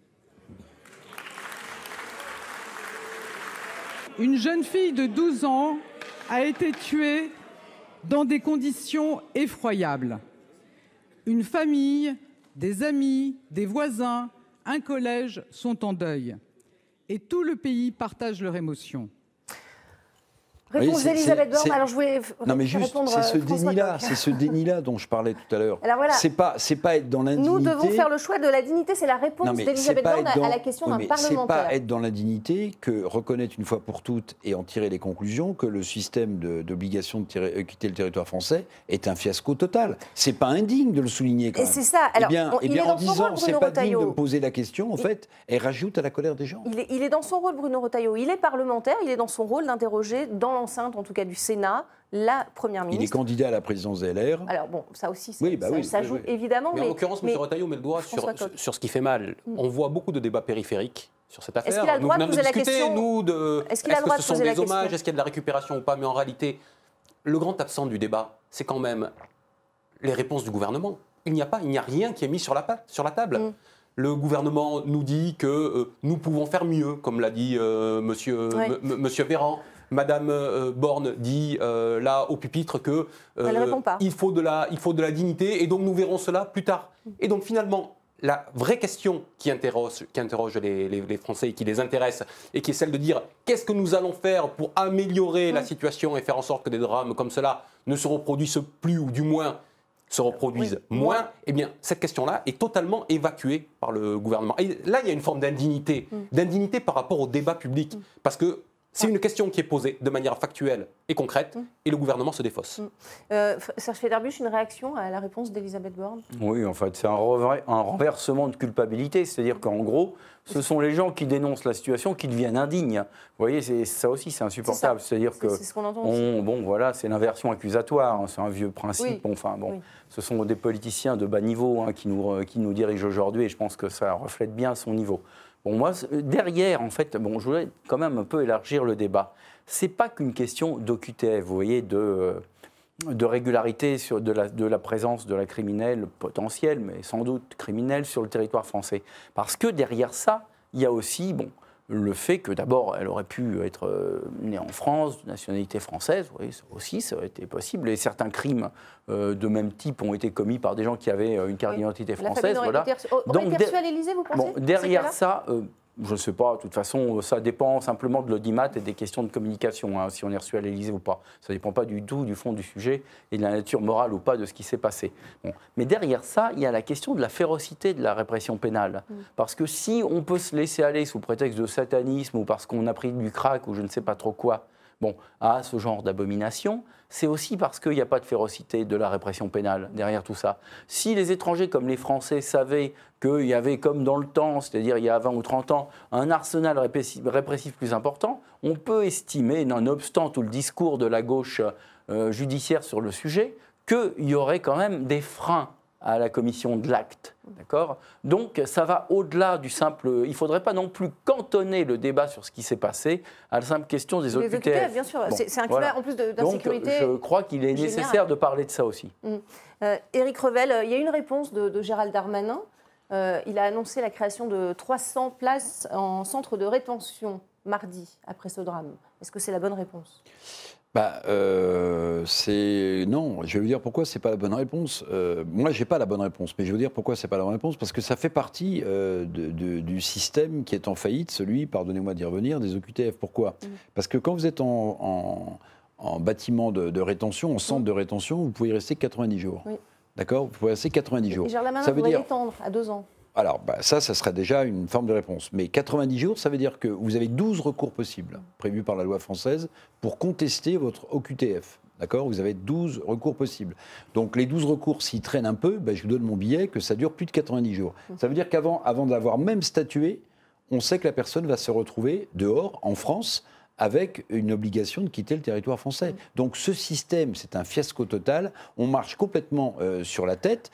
Une jeune fille de 12 ans a été tuée dans des conditions effroyables. Une famille des amis, des voisins, un collège sont en deuil. Et tout le pays partage leur émotion. Réponse d'Elisabeth Borne. Alors je voulais non mais juste c'est ce déni-là, c'est ce déni-là dont je parlais tout à l'heure. Voilà. C'est pas c'est pas être dans l'indignité. Nous devons faire le choix de la dignité. C'est la réponse d'Elisabeth Borne à la question d'un parlementaire. C'est pas être dans l'indignité que reconnaître une fois pour toutes et en tirer les conclusions que le système d'obligation de, de, quitter le territoire français est un fiasco total. C'est pas indigne de le souligner. Quand et c'est ça. Alors, eh bien, eh bien en disant c'est pas digne de poser la question, en fait, elle rajoute à la colère des gens. Il est, il est dans son rôle, Bruno Retailleau. Il est parlementaire. Il est dans son rôle d'interroger dans l'enceinte, en tout cas du Sénat, la Première ministre. Il est candidat à la présidence des LR. Alors bon, ça aussi, ça, oui, bah ça, joue évidemment. Mais, en l'occurrence, M. Retailleau met le doigt sur, sur, ce qui fait mal. Mm. On voit beaucoup de débats périphériques sur cette affaire. Est-ce qu'il a le droit de poser la question nous, de est-ce qu'il a le droit que ce sont des hommages Est-ce qu'il y a de la récupération ou pas Mais en réalité, le grand absent du débat, c'est quand même les réponses du gouvernement. Il n'y a pas, il n'y a rien qui est mis sur la, sur la table. Mm. Le gouvernement nous dit que euh, nous pouvons faire mieux, comme l'a dit euh, monsieur, monsieur Véran. Madame euh, Borne dit euh, là au pupitre que euh, il faut de la il faut de la dignité et donc nous verrons cela plus tard. Et donc finalement la vraie question qui interroge, qui interroge les, Français et qui les intéresse, et qui est celle de dire qu'est-ce que nous allons faire pour améliorer la situation et faire en sorte que des drames comme cela ne se reproduisent plus, ou du moins se reproduisent moins, eh bien, cette question-là est totalement évacuée par le gouvernement. Et là, il y a une forme d'indignité, mm. d'indignité par rapport au débat public, mm. parce que c'est une question qui est posée de manière factuelle et concrète, mm. et le gouvernement se défausse. Mm. Euh, Serge Federbusch, une réaction à la réponse d'Elisabeth Borne? Oui, en fait, c'est un, un, renversement de culpabilité. C'est-à-dire qu'en gros, ce sont les gens qui dénoncent la situation qui deviennent indignes. Vous voyez, ça aussi, c'est insupportable. C'est-à-dire que. C'est ce qu'on entend. On, bon, voilà, c'est l'inversion accusatoire. Hein, c'est un vieux principe. Enfin, bon, ce sont des politiciens de bas niveau hein, qui, nous, qui nous dirigent aujourd'hui, et je pense que ça reflète bien son niveau. Moi, derrière, en fait, bon, je voulais quand même un peu élargir le débat. C'est pas qu'une question d'OQTF, vous voyez, de, de régularité sur de la, de la présence de la criminelle potentielle, mais sans doute criminelle sur le territoire français. Parce que derrière ça, il y a aussi, bon, le fait que d'abord, elle aurait pu être euh, née en France, de nationalité française, oui, ça aussi, ça aurait été possible. Et certains crimes euh, de même type ont été commis par des gens qui avaient euh, une carte d'identité française. Voilà. Donc, à l'Élysée, vous pensez bon, Derrière ça, je ne sais pas, de toute façon, ça dépend simplement de l'audimat et des questions de communication, hein, si on est reçu à l'Élysée ou pas. Ça ne dépend pas du tout du fond du sujet et de la nature morale ou pas de ce qui s'est passé. Mais derrière ça, il y a la question de la férocité de la répression pénale. Mm. Parce que si on peut se laisser aller sous prétexte de satanisme ou parce qu'on a pris du crack ou je ne sais pas trop quoi, bon, à ce genre d'abomination, c'est aussi parce qu'il n'y a pas de férocité de la répression pénale derrière tout ça. Si les étrangers comme les Français savaient qu'il y avait, comme dans le temps, c'est-à-dire il y a 20 ou 30 ans, un arsenal répressif, plus important, on peut estimer, nonobstant tout le discours de la gauche euh, judiciaire sur le sujet, qu'il y aurait quand même des freins à la commission de l'acte. D'accord? Donc ça va au-delà du simple. Il ne faudrait pas non plus cantonner le débat sur ce qui s'est passé à la simple question des OQTF. Les bien sûr. c'est un climat en plus d'insécurité. Donc je crois qu'il est nécessaire de parler de ça aussi. Mmh. Euh, Éric Revel, il y a une réponse de, Gérald Darmanin. Euh, il a annoncé la création de 300 places en centre de rétention mardi après ce drame. Est-ce que c'est la bonne réponse? Bah, euh, c'est non. Je vais vous dire pourquoi c'est pas la bonne réponse. Euh, moi, j'ai pas la bonne réponse, mais je vais vous dire pourquoi c'est pas la bonne réponse parce que ça fait partie euh, du système qui est en faillite, celui, pardonnez-moi d'y revenir, des OQTF. Pourquoi? Mmh. Parce que quand vous êtes en, bâtiment de, rétention, en centre mmh. de rétention, vous pouvez y rester 90 jours. D'accord? Vous pouvez rester 90 jours. ça veut dire étendre à deux ans. Alors, bah, ça, ça serait déjà une forme de réponse. Mais 90 jours, ça veut dire que vous avez 12 recours possibles, prévus par la loi française, pour contester votre OQTF. D'accord? Vous avez 12 recours possibles. Donc, les 12 recours, s'ils traînent un peu, bah, je vous donne mon billet que ça dure plus de 90 jours. Ça veut dire qu'avant avant, d'avoir même statué, on sait que la personne va se retrouver dehors, en France, avec une obligation de quitter le territoire français. Donc ce système, c'est un fiasco total. On marche complètement euh, sur la tête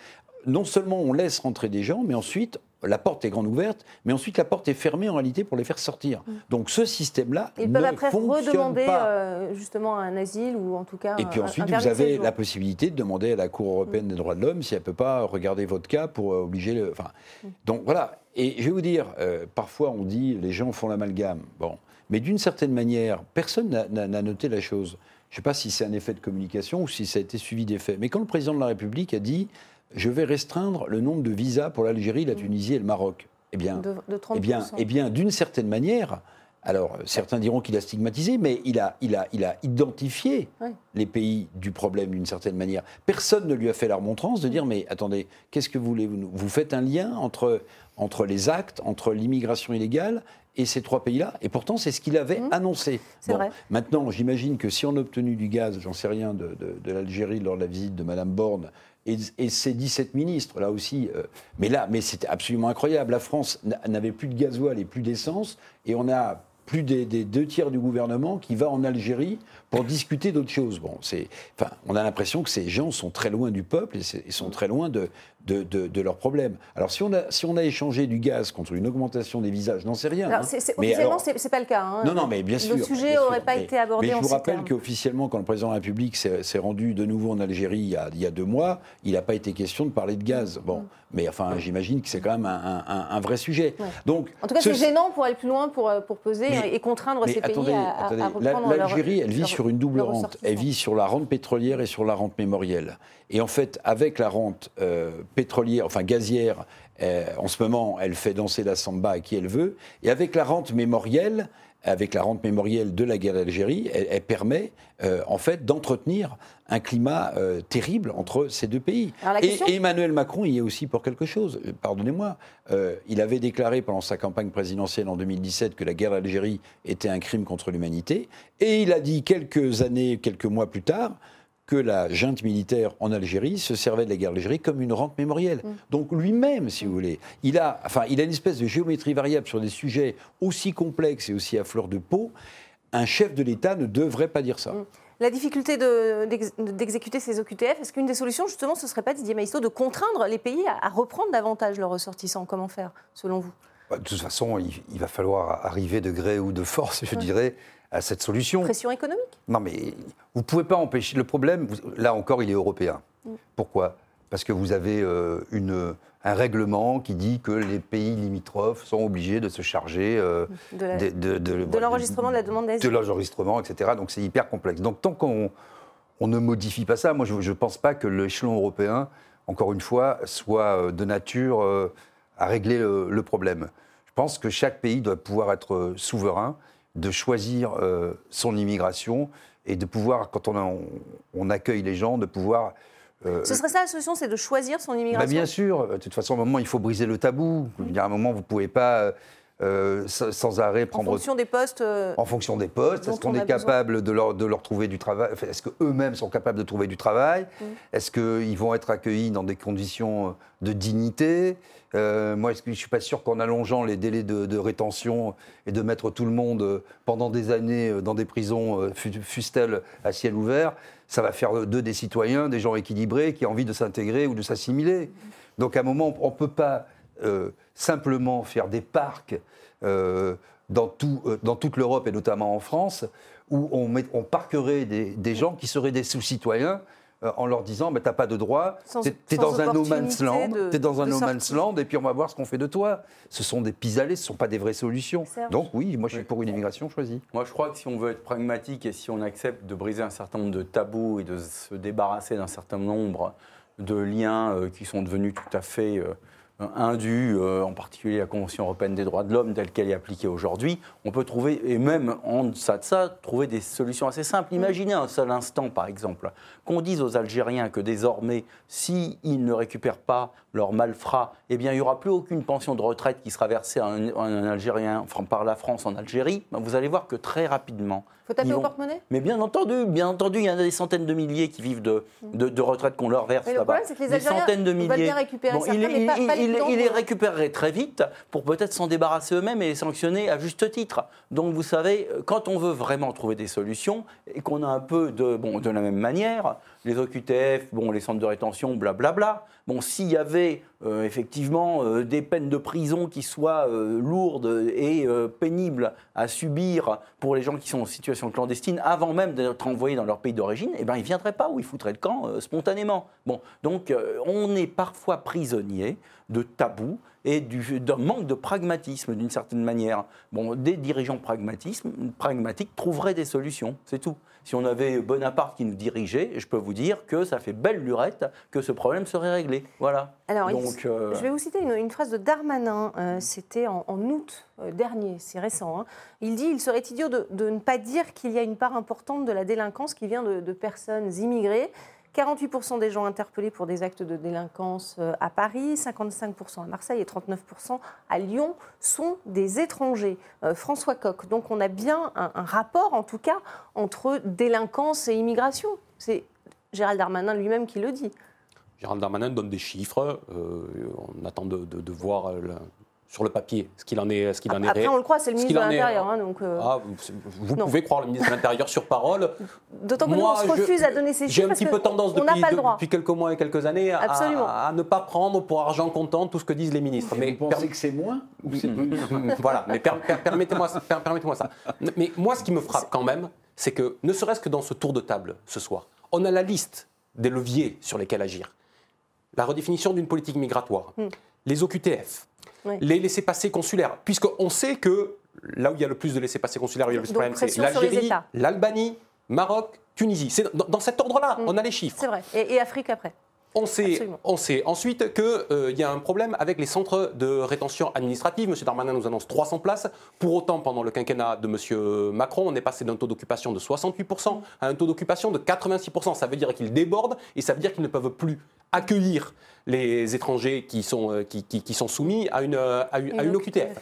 non seulement on laisse rentrer des gens, mais ensuite la porte est grande ouverte, mais ensuite la porte est fermée en réalité pour les faire sortir. Mm. Donc ce système-là Ils peuvent après redemander euh, justement un asile ou en tout cas. Et puis ensuite vous avez la possibilité de demander à la Cour européenne des droits de l'homme si elle peut pas regarder votre cas pour euh, obliger le. Enfin, mm. donc voilà. Et je vais vous dire, euh, parfois on dit les gens font l'amalgame. Bon, mais d'une certaine manière, personne n'a noté la chose. Je ne sais pas si c'est un effet de communication ou si ça a été suivi d'effet. Mais quand le président de la République a dit je vais restreindre le nombre de visas pour l'Algérie, la Tunisie et le Maroc. Eh bien, eh bien, eh bien d'une certaine manière, alors, certains diront qu'il a stigmatisé, mais il a, il a, il a identifié les pays du problème d'une certaine manière. Personne ne lui a fait la remontrance de dire, mais attendez, qu'est-ce que vous voulez Vous faites un lien entre, entre les actes, entre l'immigration illégale et ces trois pays-là? Et pourtant, c'est ce qu'il avait mmh. annoncé. Vrai. Maintenant, j'imagine que si on a obtenu du gaz, j'en sais rien, de, de, l'Algérie lors de la visite de Mme Borne, et, et ces 17 ministres, là aussi, euh, mais là, mais c'était absolument incroyable. La France n'avait plus de gasoil et plus d'essence, et on a plus des, deux tiers du gouvernement qui va en Algérie pour discuter d'autres choses. Bon, c'est, enfin, on a l'impression que ces gens sont très loin du peuple et, sont très loin de, de, de, leurs problèmes. Alors, si on, a, si on a échangé du gaz contre une augmentation des visages, n'en sais rien. Alors, hein. officiellement, ce n'est pas le cas. Hein. Non, non, mais bien sûr. Le sujet n'aurait pas été abordé mais je vous rappelle qu'officiellement, quand le président de la République s'est rendu de nouveau en Algérie il y a, il y a deux mois, il n'a pas été question de parler de gaz. Bon, mm. mais enfin, j'imagine que c'est quand même un, un, vrai sujet. Donc, en tout cas, c'est gênant pour aller plus loin, pour, pour et contraindre ces pays à, à reprendre L'Algérie, elle vit sur une double rente. Elle vit sur la rente pétrolière et sur la rente mémorielle. Et en fait, avec la rente euh, pétrolière, enfin gazière, euh, en ce moment, elle fait danser la samba à qui elle veut. Et avec la rente mémorielle, avec la rente mémorielle de la guerre d'Algérie, elle, elle, permet euh, en fait d'entretenir un climat terrible entre ces deux pays. et, Emmanuel Macron y est aussi pour quelque chose. Pardonnez-moi, il avait déclaré pendant sa campagne présidentielle en 2017 que la guerre d'Algérie était un crime contre l'humanité, et il a dit quelques années, quelques mois plus tard que la junte militaire en Algérie se servait de la guerre d'Algérie comme une rente mémorielle. Mm. Donc lui-même, si vous voulez, il a, enfin, il a une espèce de géométrie variable sur des sujets aussi complexes et aussi à fleur de peau. Un chef de l'État ne devrait pas dire ça. Mm. La difficulté d'exécuter ces OQTF, est-ce qu'une des solutions, justement, ce ne serait pas, Didier Maïsto, de contraindre les pays à, reprendre davantage leurs ressortissants? Comment faire, selon vous? Bah, De toute façon, il, va falloir arriver de gré ou de force, je dirais, à cette solution. Pression économique? Non, mais vous ne pouvez pas empêcher. Le problème, là encore, il est européen. Mm. Pourquoi? Parce que vous avez euh, une, un règlement qui dit que les pays limitrophes sont obligés de se charger euh, de, l'enregistrement de, la demande d'asile. De l'enregistrement, etc. Donc c'est hyper complexe. Donc tant qu'on on ne modifie pas ça, moi je ne pense pas que l'échelon européen, encore une fois, soit euh, de nature à régler le problème. Je pense que chaque pays doit pouvoir être souverain de choisir euh, son immigration et de pouvoir, quand on, on, accueille les gens, de pouvoir... Euh, Ce serait ça la solution, c'est de choisir son immigration bah Bien sûr. De toute façon, à un moment, il faut briser le tabou. Mmh. À un moment, vous ne pouvez pas... Euh, sans arrêt prendre. En fonction des postes. en fonction des postes. Est-ce qu'on est capable de leur, de leur, trouver du travail Est-ce qu'eux-mêmes sont capables de trouver du travail mmh. Est-ce qu'ils vont être accueillis dans des conditions de dignité euh, moi, je ne suis pas sûr qu'en allongeant les délais de, rétention et de mettre tout le monde euh, pendant des années euh, dans des prisons, fustelles à ciel ouvert, ça va faire d'eux des citoyens, des gens équilibrés qui ont envie de s'intégrer ou de s'assimiler. Donc à un moment, on ne peut pas simplement faire des parcs dans, tout, dans, toute l'Europe et notamment en France où on, met, on parquerait des, des gens qui seraient des sous-citoyens euh, en leur disant mais t'as pas de droit, t'es dans un no man's land, es dans un no man's land et puis on va voir ce qu'on fait de toi. Ce sont des pis-aller, ce sont pas des vraies solutions. Donc oui, moi je suis pour une immigration choisie. Moi je crois que si on veut être pragmatique et si on accepte de briser un certain nombre de tabous et de se débarrasser d'un certain nombre de liens euh, qui sont devenus tout à fait euh, indu, euh, en particulier la Convention européenne des droits de l'homme telle qu'elle est appliquée aujourd'hui, on peut trouver, et même en deçà de ça, trouver des solutions assez simples. Imaginez un seul instant, par exemple, qu'on dise aux Algériens que désormais, s'ils ne récupèrent pas leur malfrat, eh bien, il n'y aura plus aucune pension de retraite qui sera versée à un, Algérien enfin, par la France en Algérie, ben, vous allez voir que très rapidement, faut taper au porte-monnaie? Mais bien entendu, bien entendu, il y en a des centaines de milliers qui vivent de, de, de retraite qu'on leur verse là-bas. Des centaines de milliers. Bien récupérer bon, certains, il, pas, il, il, les récupérerait très vite pour peut-être s'en débarrasser eux-mêmes et les sanctionner à juste titre. Donc vous savez, quand on veut vraiment trouver des solutions et qu'on a un peu de, bon, de la même manière, les OQTF, bon, les centres de rétention, blablabla. Bla, bla. Bon, s'il y avait euh, effectivement euh, des peines de prison qui soient euh, lourdes et pénibles à subir pour les gens qui sont en situation clandestine avant même d'être envoyés dans leur pays d'origine, eh ben, ils ne viendraient pas ou ils foutraient le camp spontanément. Bon, donc on est parfois prisonnier de tabou et d'un manque de pragmatisme d'une certaine manière. Bon, des dirigeants pragmatiques trouveraient des solutions, c'est tout. Si on avait Bonaparte qui nous dirigeait, je peux vous dire que ça fait belle lurette que ce problème serait réglé. Voilà. Alors, Donc, euh, je vais vous citer une, phrase de Darmanin, euh, c'était en, août euh, dernier, c'est récent. Hein. Il dit il serait idiot de, ne pas dire qu'il y a une part importante de la délinquance qui vient de personnes immigrées 48% des gens interpellés pour des actes de délinquance euh, à Paris, 55% à Marseille et 39% à Lyon sont des étrangers. Euh, François Coq, donc on a bien un, rapport en tout cas entre délinquance et immigration. C'est Gérald Darmanin lui-même qui le dit. Gérald Darmanin donne des chiffres. Euh, on attend de, de voir sur le papier, ce qu'il en est, ce qu'il en est. Après, on le croit, c'est le ministre de l'Intérieur, hein, donc. Euh, ah, vous pouvez croire le ministre de l'Intérieur sur parole. D'autant que nous, on se refuse à donner ces chiffres. J'ai un petit peu tendance depuis, depuis, quelques mois et quelques années à, ne pas prendre pour argent comptant tout ce que disent les ministres. Mais vous pensez que c'est moins ou c'est plus Voilà, mais permettez-moi permettez ça. Mais moi, ce qui me frappe quand même, c'est que ne serait-ce que dans ce tour de table ce soir, on a la liste des leviers sur lesquels agir. La redéfinition d'une politique migratoire, hmm. Les OQTF, les laissés-passer consulaires, puisqu'on sait que là où il y a le plus de laissés-passer consulaires, il y a le plus de problèmes, c'est l'Algérie, l'Albanie, Maroc, Tunisie. C'est dans, cet ordre-là, mm. on a les chiffres. C'est vrai. Et, Afrique après on sait, on sait, ensuite qu'il euh, y a un problème avec les centres de rétention administrative. M. Darmanin nous annonce 300 places. Pour autant, pendant le quinquennat de M. Macron, on est passé d'un taux d'occupation de 68% à un taux d'occupation de 86%. Ça veut dire qu'ils débordent et ça veut dire qu'ils ne peuvent plus accueillir les étrangers qui sont, euh, qui, qui, sont soumis à une, à une, OQTF.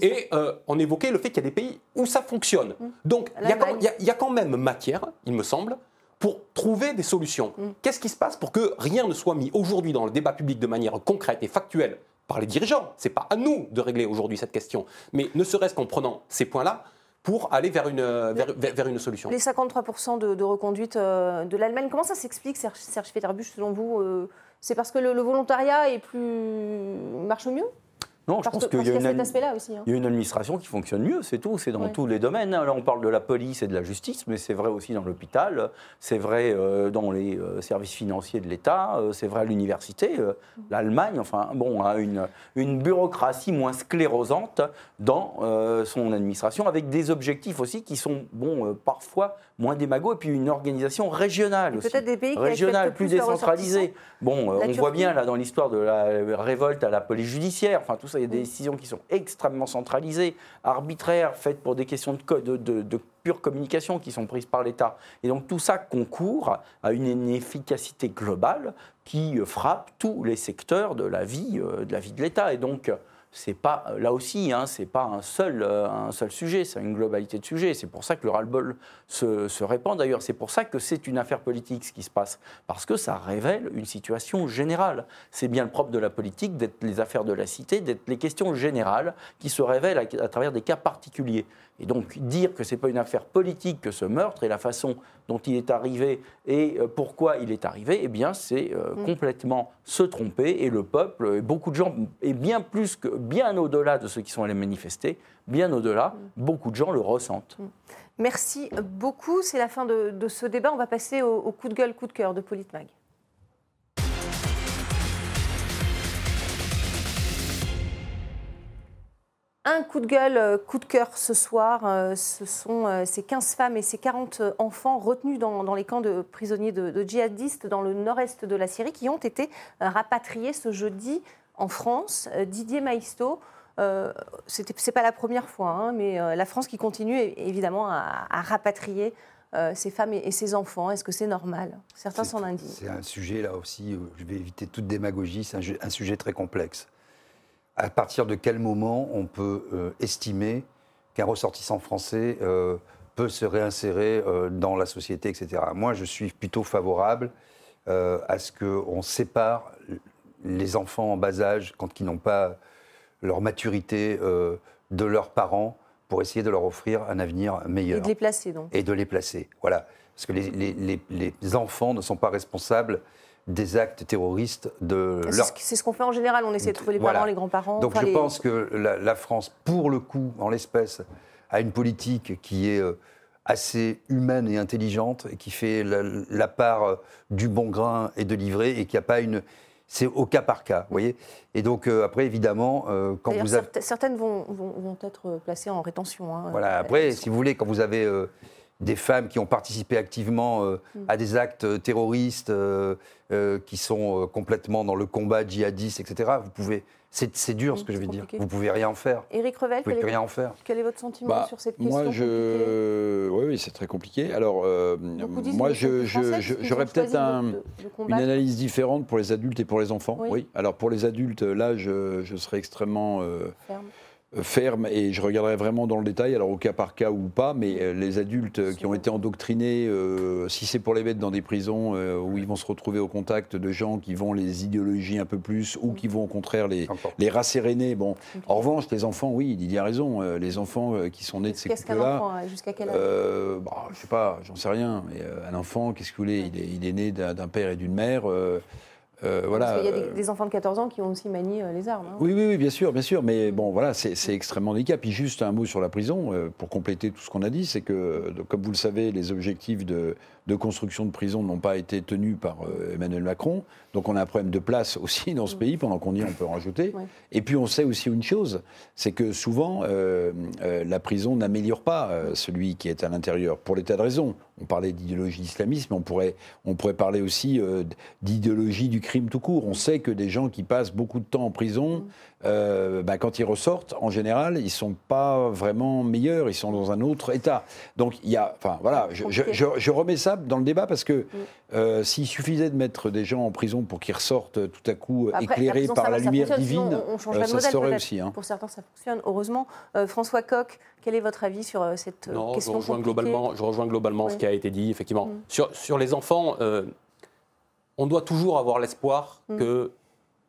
Et euh, on évoquait le fait qu'il y a des pays où ça fonctionne. Mmh. Donc il y, y, a quand même matière, il me semble, pour trouver des solutions. Mmh. Qu'est-ce qui se passe pour que rien ne soit mis aujourd'hui dans le débat public de manière concrète et factuelle par les dirigeants? C'est pas à nous de régler aujourd'hui cette question, mais ne serait-ce qu'en prenant ces points-là, pour aller vers une, vers, vers une solution. Les 53% de, de, reconduite euh, de l'Allemagne, comment ça s'explique, Serge, Serge selon vous c'est parce que le, volontariat est plus marche mieux? Non, je pense qu'il y, a une, hein. y a une administration qui fonctionne mieux, c'est tout, c'est dans tous les domaines. Là, on parle de la police et de la justice, mais c'est vrai aussi dans l'hôpital, c'est vrai euh, dans les euh, services financiers de l'État, euh, c'est vrai à l'université. L'Allemagne, enfin, bon, a une, une bureaucratie moins sclérosante dans son administration, avec des objectifs aussi qui sont, bon, parfois moins démagogues, et puis une organisation régionale aussi. Peut-être des pays régionale, plus décentralisée. Bon, on voit bien là dans l'histoire de la révolte à la police judiciaire, enfin tout ça il y a des décisions qui sont extrêmement centralisées, arbitraires, faites pour des questions de, de, pure communication qui sont prises par l'État. Et donc tout ça concourt à une inefficacité globale qui frappe tous les secteurs de la vie euh, de la vie de l'État. Et donc c'est pas là aussi, hein, c'est pas un seul, euh, un seul sujet, c'est une globalité de sujets. C'est pour ça que le ras-le-bol se, se, répand. D'ailleurs, c'est pour ça que c'est une affaire politique ce qui se passe, parce que ça révèle une situation générale. C'est bien le propre de la politique d'être les affaires de la cité, d'être les questions générales qui se révèlent à travers des cas particuliers. Et donc dire que ce n'est pas une affaire politique que ce meurtre et la façon dont il est arrivé et euh, pourquoi il est arrivé, eh bien c'est euh, mm. complètement se tromper et le peuple, et beaucoup de gens, et bien plus que, bien au-delà de ceux qui sont allés manifester, bien au-delà, mm. beaucoup de gens le ressentent. Mm. Merci beaucoup, c'est la fin de, ce débat. On va passer au, au coup de gueule, coup de cœur de Politmag. Un coup de gueule, euh, coup de cœur ce soir, euh, ce sont euh, ces 15 femmes et ces 40 enfants retenus dans, les camps de prisonniers de, djihadistes dans le nord-est de la Syrie qui ont été rapatriés ce jeudi en France. Didier Maisto, ce n'est pas la première fois, hein, mais la France qui continue évidemment à, rapatrier ces femmes et, ces enfants. Est-ce que c'est normal? Certains s'en indignent. C'est un sujet là aussi, je vais éviter toute démagogie, c'est un, sujet très complexe à partir de quel moment on peut euh, estimer qu'un ressortissant français euh, peut se réinsérer euh, dans la société, etc. Moi, je suis plutôt favorable à ce qu'on sépare les enfants en bas âge, quand ils n'ont pas leur maturité, de leurs parents, pour essayer de leur offrir un avenir meilleur. Et de les placer, donc. Et de les placer, voilà. Parce que les, les, les enfants ne sont pas responsables des actes terroristes de leur... C'est ce qu'on fait en général, on essaie de trouver les parents, les grands-parents. Donc je pense que la, France, pour le coup, en l'espèce, a une politique qui est euh, assez humaine et intelligente, et qui fait la, part euh, du bon grain et de livrer, et qui n'a pas une, c'est au cas par cas, vous voyez. Et donc après, évidemment, quand vous avez... certaines vont, vont, être placées en rétention. Hein, voilà. Après, si vous voulez, quand vous avez des femmes qui ont participé activement mm. à des actes terroristes, qui sont complètement dans le combat djihadiste, etc. Vous pouvez c'est dur ce que je vais dire. Vous pouvez rien en faire. Éric Revel, quel, rien en faire. quel est votre sentiment bah, sur cette question Moi, je, oui, oui, c'est très compliqué. Alors, euh, moi, j'aurais peut-être une analyse différente pour les adultes et pour les enfants. Oui. Alors pour les adultes, là, je, serais extrêmement euh, ferme. Euh, ferme et je regarderai vraiment dans le détail, alors au cas par cas ou pas, mais euh, les adultes qui ont été endoctrinés, euh, si c'est pour les mettre dans des prisons où ils vont se retrouver au contact de gens qui vont les idéologies un peu plus ou qui vont au contraire les, les rasséréner. Bon, en revanche, les enfants, oui, il y a raison, les enfants qui sont nés de ces couples-là. Jusqu'à quel âge? bah, Je sais pas, j'en sais rien. Mais, un enfant, qu'est-ce que vous voulez? Il est, il est, né d'un père et d'une mère. Euh, voilà, Parce qu'il y a des, enfants de 14 ans qui ont aussi manié euh, les armes. Hein. Oui, oui, oui, bien sûr, bien sûr. Mais bon, voilà, c'est extrêmement délicat. Puis juste un mot sur la prison, euh, pour compléter tout ce qu'on a dit, c'est que, comme vous le savez, les objectifs de, de construction de prisons n'ont pas été tenus par Emmanuel Macron. Donc on a un problème de place aussi dans ce mm. pays, pendant qu'on dit on peut en rajouter. Et puis on sait aussi une chose, c'est que souvent, la prison n'améliore pas celui qui est à l'intérieur, pour tas de raisons. On parlait d'idéologie islamiste, mais on pourrait, on pourrait parler aussi d'idéologie du crime tout court. On sait que des gens qui passent beaucoup de temps en prison, euh, bah, quand ils ressortent, en général, ils sont pas vraiment meilleurs, ils sont dans un autre état. Donc il y a, enfin voilà, je, remets ça dans le débat parce que mm. euh, s'il suffisait de mettre des gens en prison pour qu'ils ressortent tout à coup éclairés par la lumière divine, euh, ça serait aussi. Hein. Pour certains, ça fonctionne. Heureusement, François Coq, quel est votre avis sur cette question je rejoins globalement, je rejoins globalement ce qui a été dit. Effectivement, mm. sur, sur les enfants on doit toujours avoir l'espoir qu'on mm. que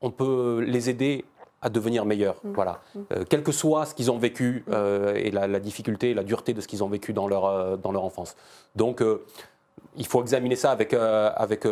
on peut les aider à devenir meilleurs. Mm. Voilà. Mm. Euh, quel que soit ce qu'ils ont vécu euh, et la, difficulté, la dureté de ce qu'ils ont vécu dans leur, euh, dans leur enfance. Donc, il faut examiner ça avec, avec,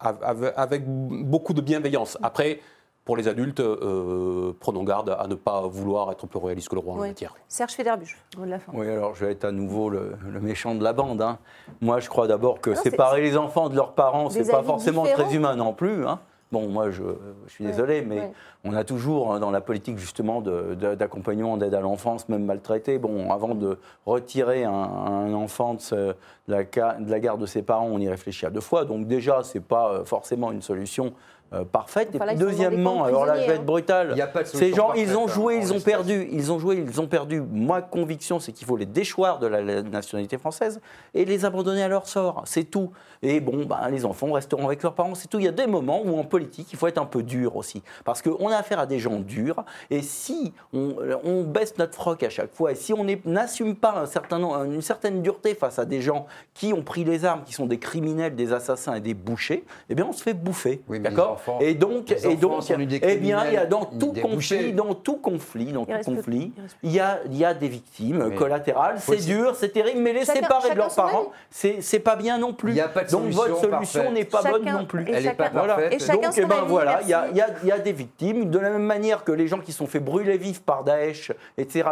avec, beaucoup de bienveillance. Après, pour les adultes, euh, prenons garde à ne pas vouloir être plus réaliste que le roi en matière. Serge Federbuche, de la fin. Oui, alors je vais être à nouveau le, méchant de la bande. Hein. Moi, je crois d'abord que séparer les enfants de leurs parents, c'est pas forcément très humain non plus. Hein. Bon, moi, je, suis désolé, mais on a toujours, hein, dans la politique justement d'accompagnement, d'aide à l'enfance, même maltraité, bon, avant de retirer un, enfant de, la, de, la, garde de ses parents, on y réfléchit à deux fois. Donc déjà, ce n'est pas euh, forcément une solution euh, parfaite. Et puis, deuxièmement, alors là, je vais être hein. brutal. Ces gens, ils ont joué, ils ont perdu. Ils ont joué, ils ont perdu. Ma conviction, c'est qu'il faut les déchoir de la nationalité française et les abandonner à leur sort. C'est tout. Et bon, ben, les enfants resteront avec leurs parents, c'est tout. Il y a des moments où en politique, il faut être un peu dur aussi. Parce qu'on a affaire à des gens durs. Et si on, baisse notre froc à chaque fois, et si on n'assume pas un certain, une certaine dureté face à des gens qui ont pris les armes, qui sont des criminels, des assassins et des bouchers, eh bien, on se fait bouffer. D'accord Et donc, et donc eh bien, il y a dans tout conflit, dans tout conflit, dans tout conflit, il y a, il y a des victimes collatérales. C'est dur, c'est terrible, mais les séparer de leurs parents, c'est pas bien non plus. Donc votre solution n'est pas bonne non plus. Elle n'est pas parfaite. Donc, eh ben, voilà, il y, y, a des victimes. De la même manière que les gens qui sont fait brûler vifs par Daesh, etc.,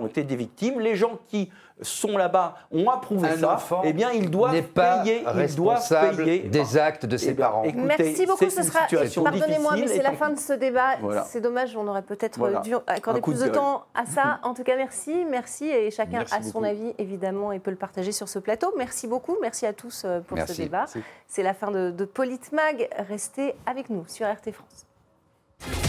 ont été des victimes, les gens qui sont là-bas, ont approuvé ça, eh bien, ils doivent payer, ils doivent payer des actes de ses eh parents. Merci beaucoup, ce sera. Pardonnez-moi, mais c'est la fin de ce débat. C'est dommage, on aurait peut-être dû accorder plus de, temps à ça. En tout cas, merci, merci, et chacun a son avis évidemment et peut le partager sur ce plateau. Merci beaucoup, merci à tous euh, pour ce débat. C'est la fin de, de Politmag. Restez avec nous sur RT France.